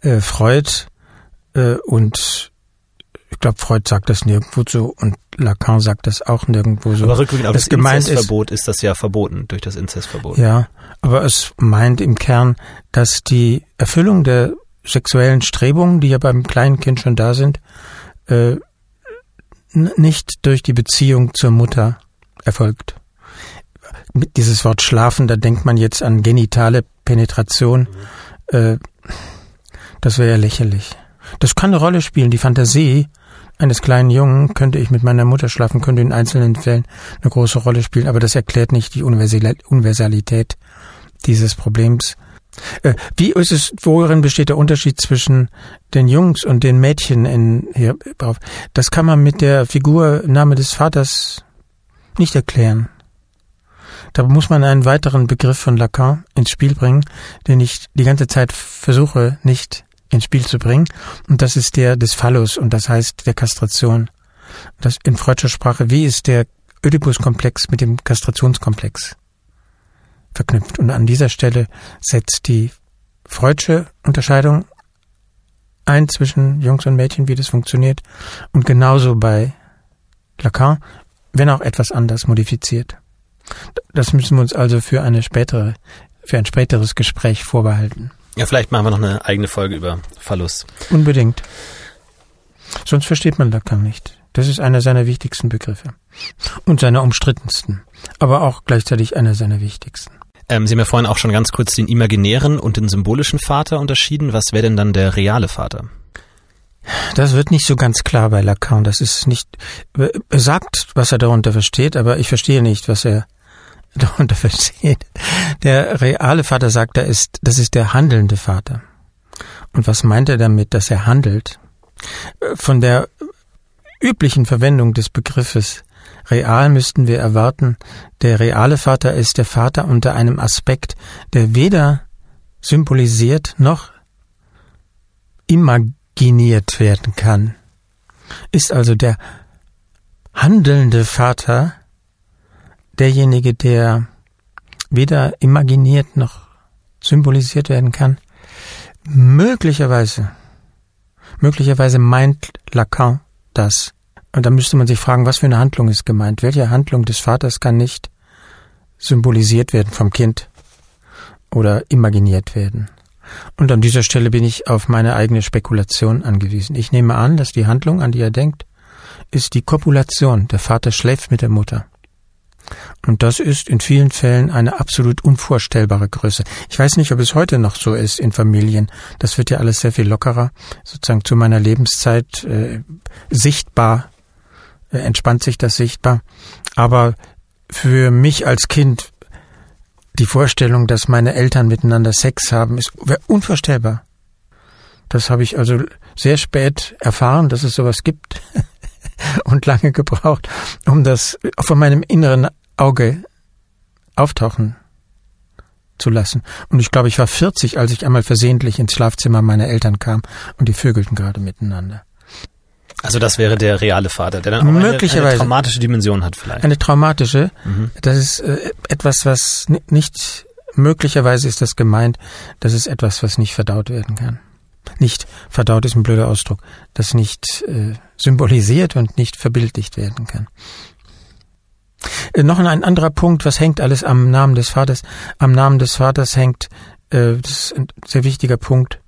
äh, Freud und ich glaube, Freud sagt das nirgendwo so und Lacan sagt das auch nirgendwo so.
Aber rückwirkend auf das, das Inzestverbot ist, ist das ja verboten durch das Inzestverbot.
Ja, aber es meint im Kern, dass die Erfüllung der sexuellen Strebungen, die ja beim kleinen Kind schon da sind, äh, nicht durch die Beziehung zur Mutter erfolgt. Mit dieses Wort schlafen, da denkt man jetzt an genitale Penetration. Äh, das wäre ja lächerlich. Das kann eine Rolle spielen. Die Fantasie eines kleinen Jungen könnte ich mit meiner Mutter schlafen, könnte in einzelnen Fällen eine große Rolle spielen, aber das erklärt nicht die Universalität dieses Problems. Äh, wie ist es, worin besteht der Unterschied zwischen den Jungs und den Mädchen in hier drauf? Das kann man mit der Figur Name des Vaters nicht erklären. Da muss man einen weiteren Begriff von Lacan ins Spiel bringen, den ich die ganze Zeit versuche nicht ins Spiel zu bringen. Und das ist der des Phallus und das heißt der Kastration. Das in freudscher Sprache, wie ist der Oedipus-Komplex mit dem Kastrationskomplex verknüpft? Und an dieser Stelle setzt die freudsche Unterscheidung ein zwischen Jungs und Mädchen, wie das funktioniert. Und genauso bei Lacan wenn auch etwas anders modifiziert. Das müssen wir uns also für eine spätere, für ein späteres Gespräch vorbehalten.
Ja, vielleicht machen wir noch eine eigene Folge über Phallus.
Unbedingt. Sonst versteht man Lacan nicht. Das ist einer seiner wichtigsten Begriffe. Und seiner umstrittensten. Aber auch gleichzeitig einer seiner wichtigsten.
Ähm, Sie haben ja vorhin auch schon ganz kurz den imaginären und den symbolischen Vater unterschieden. Was wäre denn dann der reale Vater?
Das wird nicht so ganz klar bei Lacan. Das ist nicht, er sagt, was er darunter versteht, aber ich verstehe nicht, was er [LAUGHS] darunter versteht. Der reale Vater sagt, da ist, das ist der handelnde Vater. Und was meint er damit, dass er handelt? Von der üblichen Verwendung des Begriffes real müssten wir erwarten, der reale Vater ist der Vater unter einem Aspekt, der weder symbolisiert noch imag imaginiert werden kann. Ist also der handelnde Vater derjenige, der weder imaginiert noch symbolisiert werden kann? Möglicherweise, möglicherweise meint Lacan das. Und da müsste man sich fragen, was für eine Handlung ist gemeint? Welche Handlung des Vaters kann nicht symbolisiert werden vom Kind oder imaginiert werden? Und an dieser Stelle bin ich auf meine eigene Spekulation angewiesen. Ich nehme an, dass die Handlung, an die er denkt, ist die Kopulation. Der Vater schläft mit der Mutter. Und das ist in vielen Fällen eine absolut unvorstellbare Größe. Ich weiß nicht, ob es heute noch so ist in Familien. Das wird ja alles sehr viel lockerer, sozusagen zu meiner Lebenszeit äh, sichtbar, äh, entspannt sich das sichtbar. Aber für mich als Kind die Vorstellung, dass meine Eltern miteinander Sex haben, ist unvorstellbar. Das habe ich also sehr spät erfahren, dass es sowas gibt [LAUGHS] [LAUGHS] und lange gebraucht, um das von meinem inneren Auge auftauchen zu lassen. Und ich glaube, ich war 40, als ich einmal versehentlich ins Schlafzimmer meiner Eltern kam und die vögelten gerade miteinander.
Also das wäre der reale Vater, der dann auch
Möglicherweise.
Eine, eine traumatische Dimension hat vielleicht.
Eine traumatische. Mhm. Das ist äh, etwas, was nicht, möglicherweise ist das gemeint, das ist etwas, was nicht verdaut werden kann. Nicht verdaut ist ein blöder Ausdruck, das nicht äh, symbolisiert und nicht verbildlicht werden kann. Äh, noch ein anderer Punkt, was hängt alles am Namen des Vaters? Am Namen des Vaters hängt, äh, das ist ein sehr wichtiger Punkt,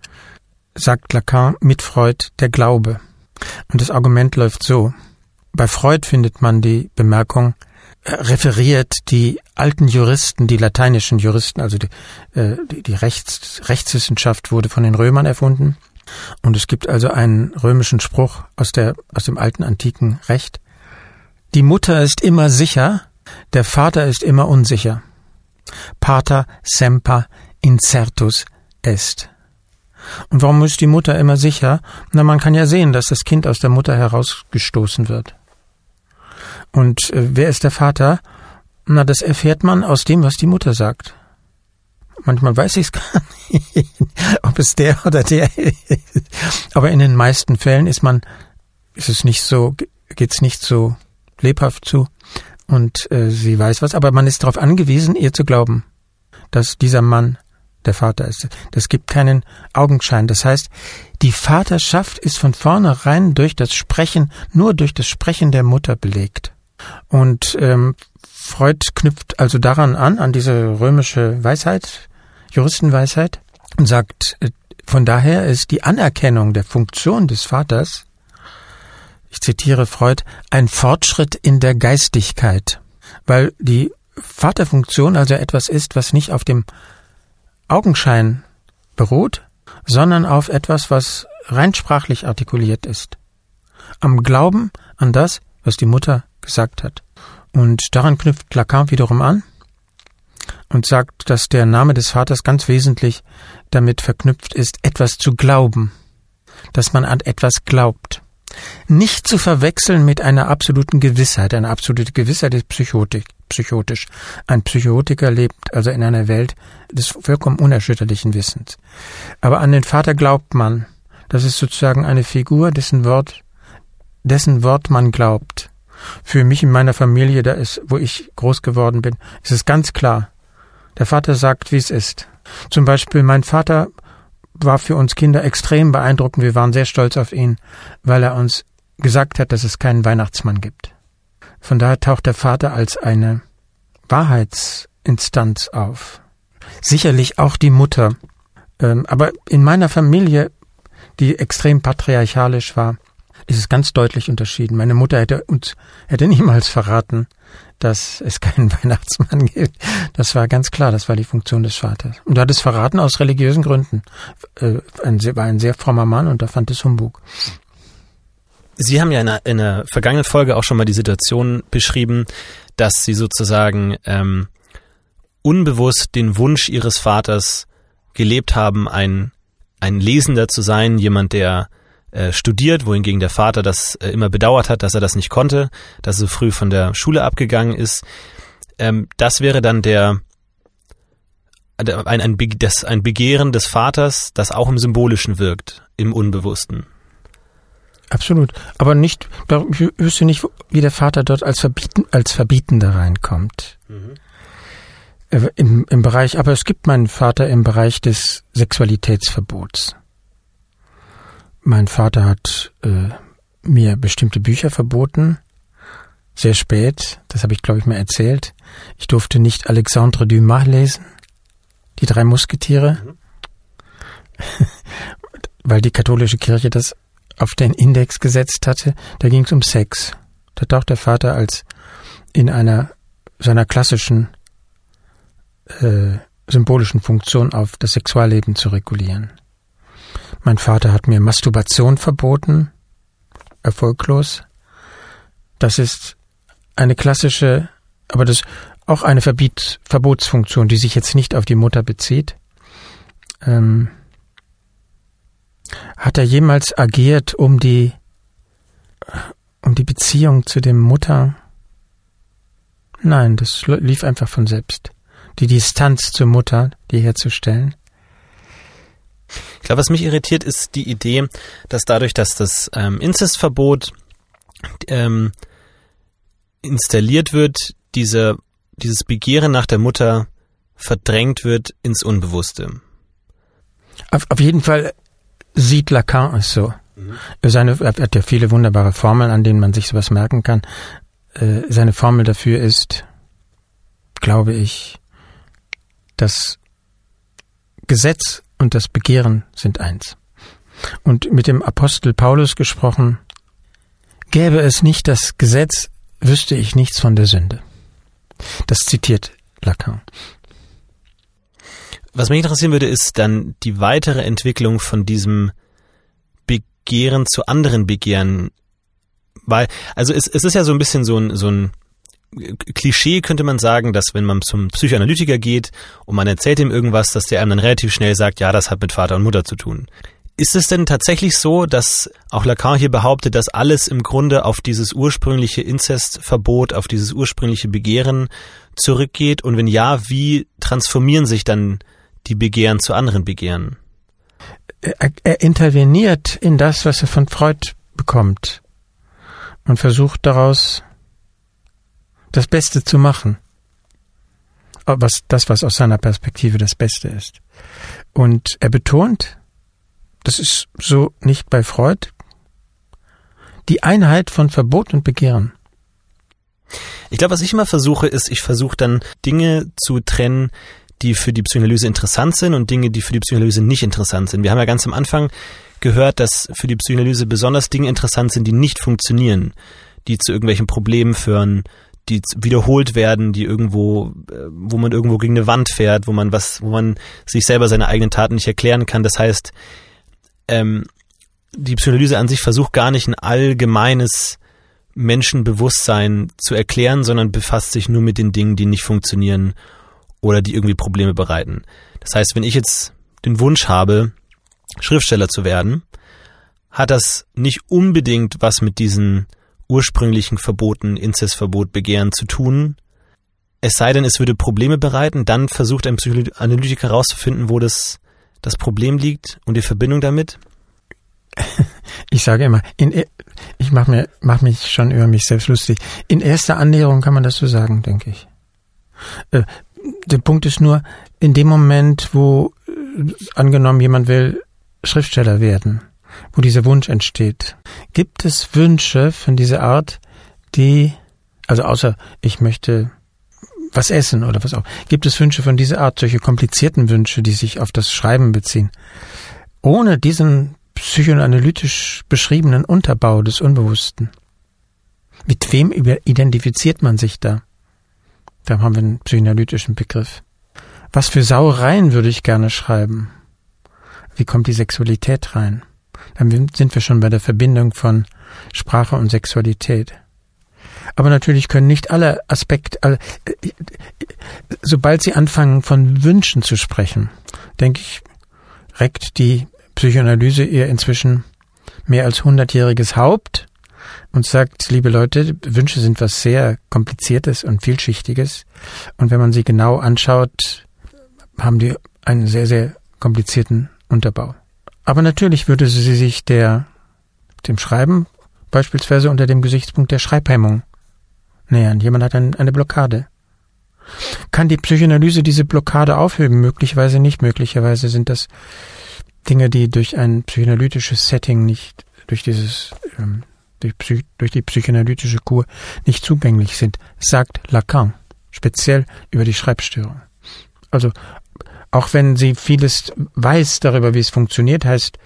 sagt Lacan mit Freud, der Glaube. Und das Argument läuft so. Bei Freud findet man die Bemerkung, referiert die alten Juristen, die lateinischen Juristen, also die, äh, die Rechts, Rechtswissenschaft wurde von den Römern erfunden. Und es gibt also einen römischen Spruch aus, der, aus dem alten antiken Recht. Die Mutter ist immer sicher, der Vater ist immer unsicher. Pater semper incertus est. Und warum ist die Mutter immer sicher? Na, man kann ja sehen, dass das Kind aus der Mutter herausgestoßen wird. Und äh, wer ist der Vater? Na, das erfährt man aus dem, was die Mutter sagt. Manchmal weiß ich es [LAUGHS] gar nicht, ob es der oder der ist. Aber in den meisten Fällen ist man, ist es nicht so, geht's nicht so lebhaft zu. Und äh, sie weiß was, aber man ist darauf angewiesen, ihr zu glauben, dass dieser Mann der Vater ist. Das gibt keinen Augenschein. Das heißt, die Vaterschaft ist von vornherein durch das Sprechen, nur durch das Sprechen der Mutter belegt. Und ähm, Freud knüpft also daran an, an diese römische Weisheit, Juristenweisheit, und sagt, äh, von daher ist die Anerkennung der Funktion des Vaters, ich zitiere Freud, ein Fortschritt in der Geistigkeit, weil die Vaterfunktion also etwas ist, was nicht auf dem Augenschein beruht, sondern auf etwas, was rein sprachlich artikuliert ist. Am Glauben an das, was die Mutter gesagt hat. Und daran knüpft Lacan wiederum an und sagt, dass der Name des Vaters ganz wesentlich damit verknüpft ist, etwas zu glauben, dass man an etwas glaubt. Nicht zu verwechseln mit einer absoluten Gewissheit. Eine absolute Gewissheit ist Psychotik psychotisch. Ein Psychotiker lebt also in einer Welt des vollkommen unerschütterlichen Wissens. Aber an den Vater glaubt man. Das ist sozusagen eine Figur, dessen Wort, dessen Wort man glaubt. Für mich in meiner Familie, da ist, wo ich groß geworden bin, ist es ganz klar. Der Vater sagt, wie es ist. Zum Beispiel mein Vater war für uns Kinder extrem beeindruckend. Wir waren sehr stolz auf ihn, weil er uns gesagt hat, dass es keinen Weihnachtsmann gibt. Von daher taucht der Vater als eine Wahrheitsinstanz auf. Sicherlich auch die Mutter. Ähm, aber in meiner Familie, die extrem patriarchalisch war, ist es ganz deutlich unterschieden. Meine Mutter hätte uns hätte niemals verraten, dass es keinen [LAUGHS] Weihnachtsmann gibt. Das war ganz klar, das war die Funktion des Vaters. Und er hat es verraten aus religiösen Gründen. Äh, ein, war ein sehr frommer Mann und er fand es Humbug.
Sie haben ja in der, in der vergangenen Folge auch schon mal die Situation beschrieben, dass Sie sozusagen ähm, unbewusst den Wunsch Ihres Vaters gelebt haben, ein, ein Lesender zu sein, jemand, der äh, studiert, wohingegen der Vater das äh, immer bedauert hat, dass er das nicht konnte, dass er so früh von der Schule abgegangen ist. Ähm, das wäre dann der ein, ein, das, ein Begehren des Vaters, das auch im Symbolischen wirkt, im Unbewussten.
Absolut. Aber nicht, ich wüsste nicht, wie der Vater dort als, Verbieten, als Verbietender reinkommt. Mhm. Äh, Im, Im Bereich, aber es gibt meinen Vater im Bereich des Sexualitätsverbots. Mein Vater hat äh, mir bestimmte Bücher verboten, sehr spät, das habe ich glaube ich mir erzählt. Ich durfte nicht Alexandre Dumas lesen, die drei Musketiere, mhm. [LAUGHS] weil die katholische Kirche das auf den Index gesetzt hatte, da ging es um Sex. Da taucht der Vater als in einer seiner klassischen äh, symbolischen Funktion auf, das Sexualleben zu regulieren. Mein Vater hat mir Masturbation verboten, erfolglos. Das ist eine klassische, aber das auch eine Verbiet, Verbotsfunktion, die sich jetzt nicht auf die Mutter bezieht. Ähm, hat er jemals agiert, um die, um die Beziehung zu dem Mutter? Nein, das lief einfach von selbst. Die Distanz zur Mutter, die herzustellen.
Ich glaube, was mich irritiert, ist die Idee, dass dadurch, dass das ähm, Inzestverbot ähm, installiert wird, diese, dieses Begehren nach der Mutter verdrängt wird ins Unbewusste.
Auf, auf jeden Fall sieht Lacan es so. Mhm. Seine, er hat ja viele wunderbare Formeln, an denen man sich sowas merken kann. Äh, seine Formel dafür ist, glaube ich, das Gesetz und das Begehren sind eins. Und mit dem Apostel Paulus gesprochen, gäbe es nicht das Gesetz, wüsste ich nichts von der Sünde. Das zitiert Lacan.
Was mich interessieren würde, ist dann die weitere Entwicklung von diesem Begehren zu anderen Begehren. Weil, also es, es ist ja so ein bisschen so ein, so ein Klischee könnte man sagen, dass wenn man zum Psychoanalytiker geht und man erzählt ihm irgendwas, dass der einem dann relativ schnell sagt, ja, das hat mit Vater und Mutter zu tun. Ist es denn tatsächlich so, dass auch Lacan hier behauptet, dass alles im Grunde auf dieses ursprüngliche Inzestverbot, auf dieses ursprüngliche Begehren zurückgeht? Und wenn ja, wie transformieren sich dann die Begehren zu anderen Begehren?
Er, er interveniert in das, was er von Freud bekommt und versucht daraus das Beste zu machen. Was, das, was aus seiner Perspektive das Beste ist. Und er betont, das ist so nicht bei Freud. Die Einheit von Verbot und Begehren.
Ich glaube, was ich immer versuche, ist, ich versuche dann Dinge zu trennen, die für die Psychoanalyse interessant sind und Dinge, die für die Psychoanalyse nicht interessant sind. Wir haben ja ganz am Anfang gehört, dass für die Psychoanalyse besonders Dinge interessant sind, die nicht funktionieren, die zu irgendwelchen Problemen führen, die wiederholt werden, die irgendwo, äh, wo man irgendwo gegen eine Wand fährt, wo man was, wo man sich selber seine eigenen Taten nicht erklären kann. Das heißt, ähm, die Psychoanalyse an sich versucht gar nicht ein allgemeines Menschenbewusstsein zu erklären, sondern befasst sich nur mit den Dingen, die nicht funktionieren oder die irgendwie Probleme bereiten. Das heißt, wenn ich jetzt den Wunsch habe, Schriftsteller zu werden, hat das nicht unbedingt was mit diesen ursprünglichen Verboten, Inzestverbot, Begehren zu tun. Es sei denn, es würde Probleme bereiten, dann versucht ein Psychoanalytiker herauszufinden, wo das das Problem liegt und die Verbindung damit? [LAUGHS]
Ich sage immer, in, e, ich mache mach mich schon über mich selbst lustig. In erster Annäherung kann man das so sagen, denke ich. Äh, der Punkt ist nur, in dem Moment, wo äh, angenommen jemand will Schriftsteller werden, wo dieser Wunsch entsteht, gibt es Wünsche von dieser Art, die, also außer ich möchte was essen oder was auch. Gibt es Wünsche von dieser Art, solche komplizierten Wünsche, die sich auf das Schreiben beziehen? Ohne diesen psychoanalytisch beschriebenen Unterbau des Unbewussten. Mit wem identifiziert man sich da? Da haben wir einen psychoanalytischen Begriff. Was für Sauereien würde ich gerne schreiben? Wie kommt die Sexualität rein? Dann sind wir schon bei der Verbindung von Sprache und Sexualität. Aber natürlich können nicht alle Aspekte, äh, sobald sie anfangen von Wünschen zu sprechen, denke ich, reckt die Psychoanalyse ihr inzwischen mehr als hundertjähriges Haupt und sagt, liebe Leute, Wünsche sind was sehr kompliziertes und vielschichtiges. Und wenn man sie genau anschaut, haben die einen sehr, sehr komplizierten Unterbau. Aber natürlich würde sie sich der, dem Schreiben beispielsweise unter dem Gesichtspunkt der Schreibhemmung nähern. Jemand hat ein, eine Blockade. Kann die Psychoanalyse diese Blockade aufheben? Möglicherweise nicht. Möglicherweise sind das Dinge, die durch ein psychoanalytisches Setting nicht, durch dieses, ähm, durch, Psych durch die psychoanalytische Kur nicht zugänglich sind, sagt Lacan, speziell über die Schreibstörung. Also, auch wenn sie vieles weiß darüber, wie es funktioniert, heißt,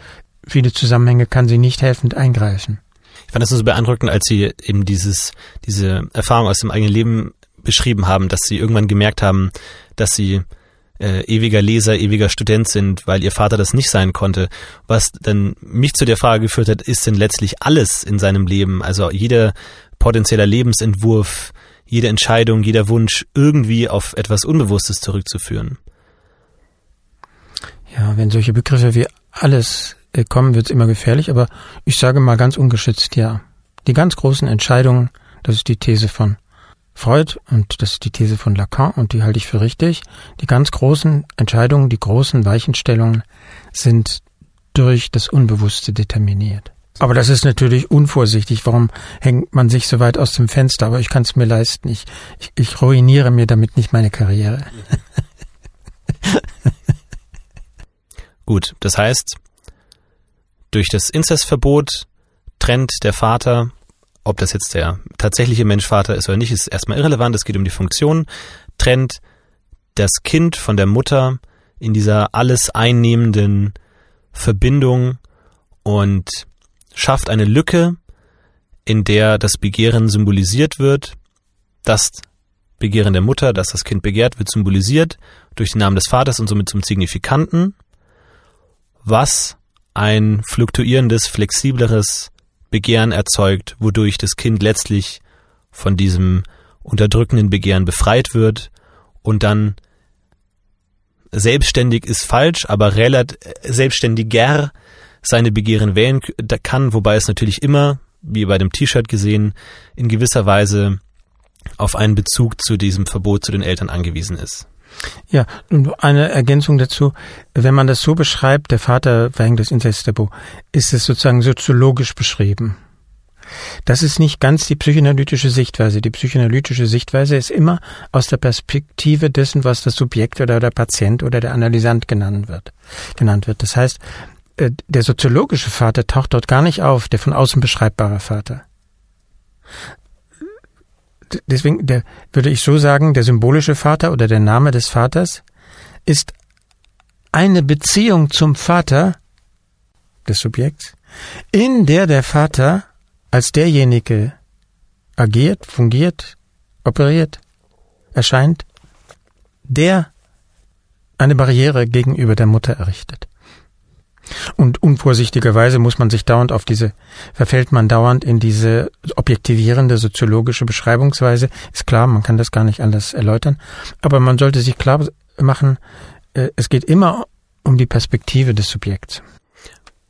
viele Zusammenhänge kann sie nicht helfend eingreifen.
Ich fand das so beeindruckend, als Sie eben dieses, diese Erfahrung aus dem eigenen Leben beschrieben haben, dass Sie irgendwann gemerkt haben, dass Sie äh, ewiger Leser, ewiger Student sind, weil Ihr Vater das nicht sein konnte. Was dann mich zu der Frage geführt hat, ist denn letztlich alles in seinem Leben, also jeder potenzieller Lebensentwurf, jede Entscheidung, jeder Wunsch irgendwie auf etwas Unbewusstes zurückzuführen.
Ja, wenn solche Begriffe wie alles äh, kommen, wird es immer gefährlich, aber ich sage mal ganz ungeschützt ja. Die ganz großen Entscheidungen, das ist die These von Freud und das ist die These von Lacan und die halte ich für richtig. Die ganz großen Entscheidungen, die großen Weichenstellungen sind durch das Unbewusste determiniert. Aber das ist natürlich unvorsichtig. Warum hängt man sich so weit aus dem Fenster? Aber ich kann es mir leisten. Ich, ich, ich ruiniere mir damit nicht meine Karriere. [LAUGHS]
Gut, das heißt, durch das Inzestverbot trennt der Vater, ob das jetzt der tatsächliche Menschvater ist oder nicht, ist erstmal irrelevant. Es geht um die Funktion. Trennt das Kind von der Mutter in dieser alles einnehmenden Verbindung und schafft eine Lücke, in der das Begehren symbolisiert wird. Das Begehren der Mutter, das das Kind begehrt, wird symbolisiert durch den Namen des Vaters und somit zum Signifikanten, was ein fluktuierendes, flexibleres Begehren erzeugt, wodurch das Kind letztlich von diesem unterdrückenden Begehren befreit wird und dann selbstständig ist falsch, aber relativ selbstständiger seine Begehren wählen kann, wobei es natürlich immer, wie bei dem T-Shirt gesehen, in gewisser Weise auf einen Bezug zu diesem Verbot zu den Eltern angewiesen ist.
Ja, eine Ergänzung dazu, wenn man das so beschreibt, der Vater verhängt das Inzesttaboo, ist es sozusagen soziologisch beschrieben. Das ist nicht ganz die psychoanalytische Sichtweise. Die psychoanalytische Sichtweise ist immer aus der Perspektive dessen, was das Subjekt oder der Patient oder der Analysant genannt wird. Genannt wird. Das heißt, äh, der soziologische Vater taucht dort gar nicht auf, der von außen beschreibbare Vater deswegen der, würde ich so sagen, der symbolische Vater oder der Name des Vaters ist eine Beziehung zum Vater des Subjekts, in der der Vater als derjenige agiert, fungiert, operiert, erscheint, der eine Barriere gegenüber der Mutter errichtet. Und unvorsichtigerweise muss man sich dauernd auf diese, verfällt man dauernd in diese objektivierende soziologische Beschreibungsweise. Ist klar, man kann das gar nicht anders erläutern. Aber man sollte sich klar machen, äh, es geht immer um die Perspektive des Subjekts.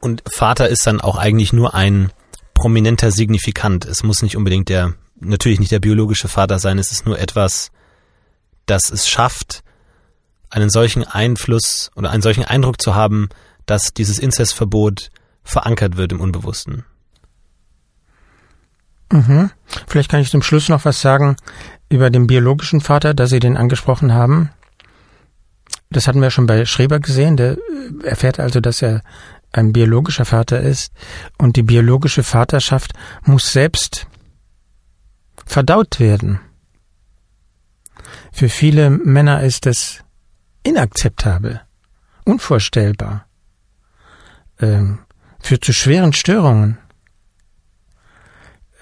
Und Vater ist dann auch eigentlich nur ein prominenter Signifikant. Es muss nicht unbedingt der, natürlich nicht der biologische Vater sein, es ist nur etwas, das es schafft, einen solchen Einfluss oder einen solchen Eindruck zu haben, dass dieses Inzestverbot verankert wird im Unbewussten.
Mhm. Vielleicht kann ich zum Schluss noch was sagen über den biologischen Vater, da Sie den angesprochen haben. Das hatten wir schon bei Schreber gesehen. Der erfährt also, dass er ein biologischer Vater ist. Und die biologische Vaterschaft muss selbst verdaut werden. Für viele Männer ist es inakzeptabel, unvorstellbar ähm, führt zu schweren Störungen.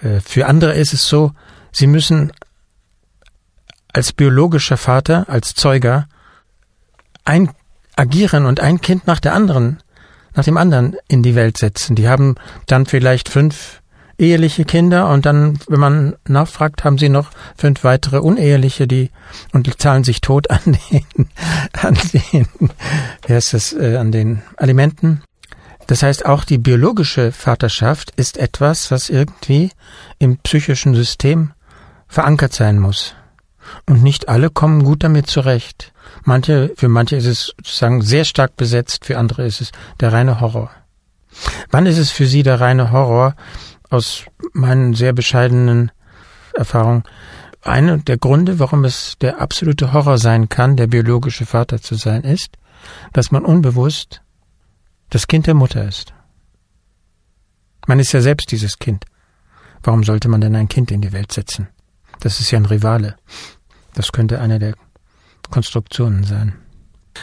Äh, für andere ist es so, sie müssen als biologischer Vater, als Zeuger ein agieren und ein Kind nach der anderen, nach dem anderen in die Welt setzen. Die haben dann vielleicht fünf eheliche Kinder und dann, wenn man nachfragt, haben sie noch fünf weitere uneheliche, die und zahlen sich tot an den, [LAUGHS] an den, wie heißt das, äh, an den Alimenten. Das heißt, auch die biologische Vaterschaft ist etwas, was irgendwie im psychischen System verankert sein muss. Und nicht alle kommen gut damit zurecht. Manche, für manche ist es sozusagen sehr stark besetzt, für andere ist es der reine Horror. Wann ist es für Sie der reine Horror? Aus meinen sehr bescheidenen Erfahrungen. Einer der Gründe, warum es der absolute Horror sein kann, der biologische Vater zu sein, ist, dass man unbewusst das Kind der Mutter ist. Man ist ja selbst dieses Kind. Warum sollte man denn ein Kind in die Welt setzen? Das ist ja ein Rivale. Das könnte eine der Konstruktionen sein.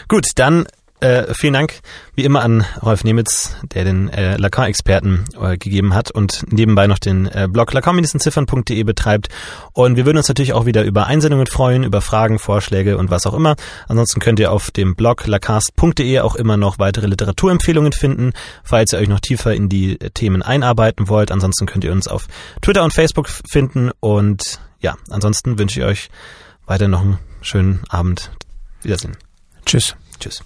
Gut, dann äh, vielen Dank wie immer an Rolf Nemitz, der den äh, Lacan-Experten äh, gegeben hat und nebenbei noch den äh, Blog lacan-ziffern.de betreibt. Und wir würden uns natürlich auch wieder über Einsendungen freuen, über Fragen, Vorschläge und was auch immer. Ansonsten könnt ihr auf dem Blog lacast.de auch immer noch weitere Literaturempfehlungen finden, falls ihr euch noch tiefer in die Themen einarbeiten wollt. Ansonsten könnt ihr uns auf Twitter und Facebook finden und ja, ansonsten wünsche ich euch weiter noch einen schönen Abend. Wiedersehen.
Tschüss.
Tschüss.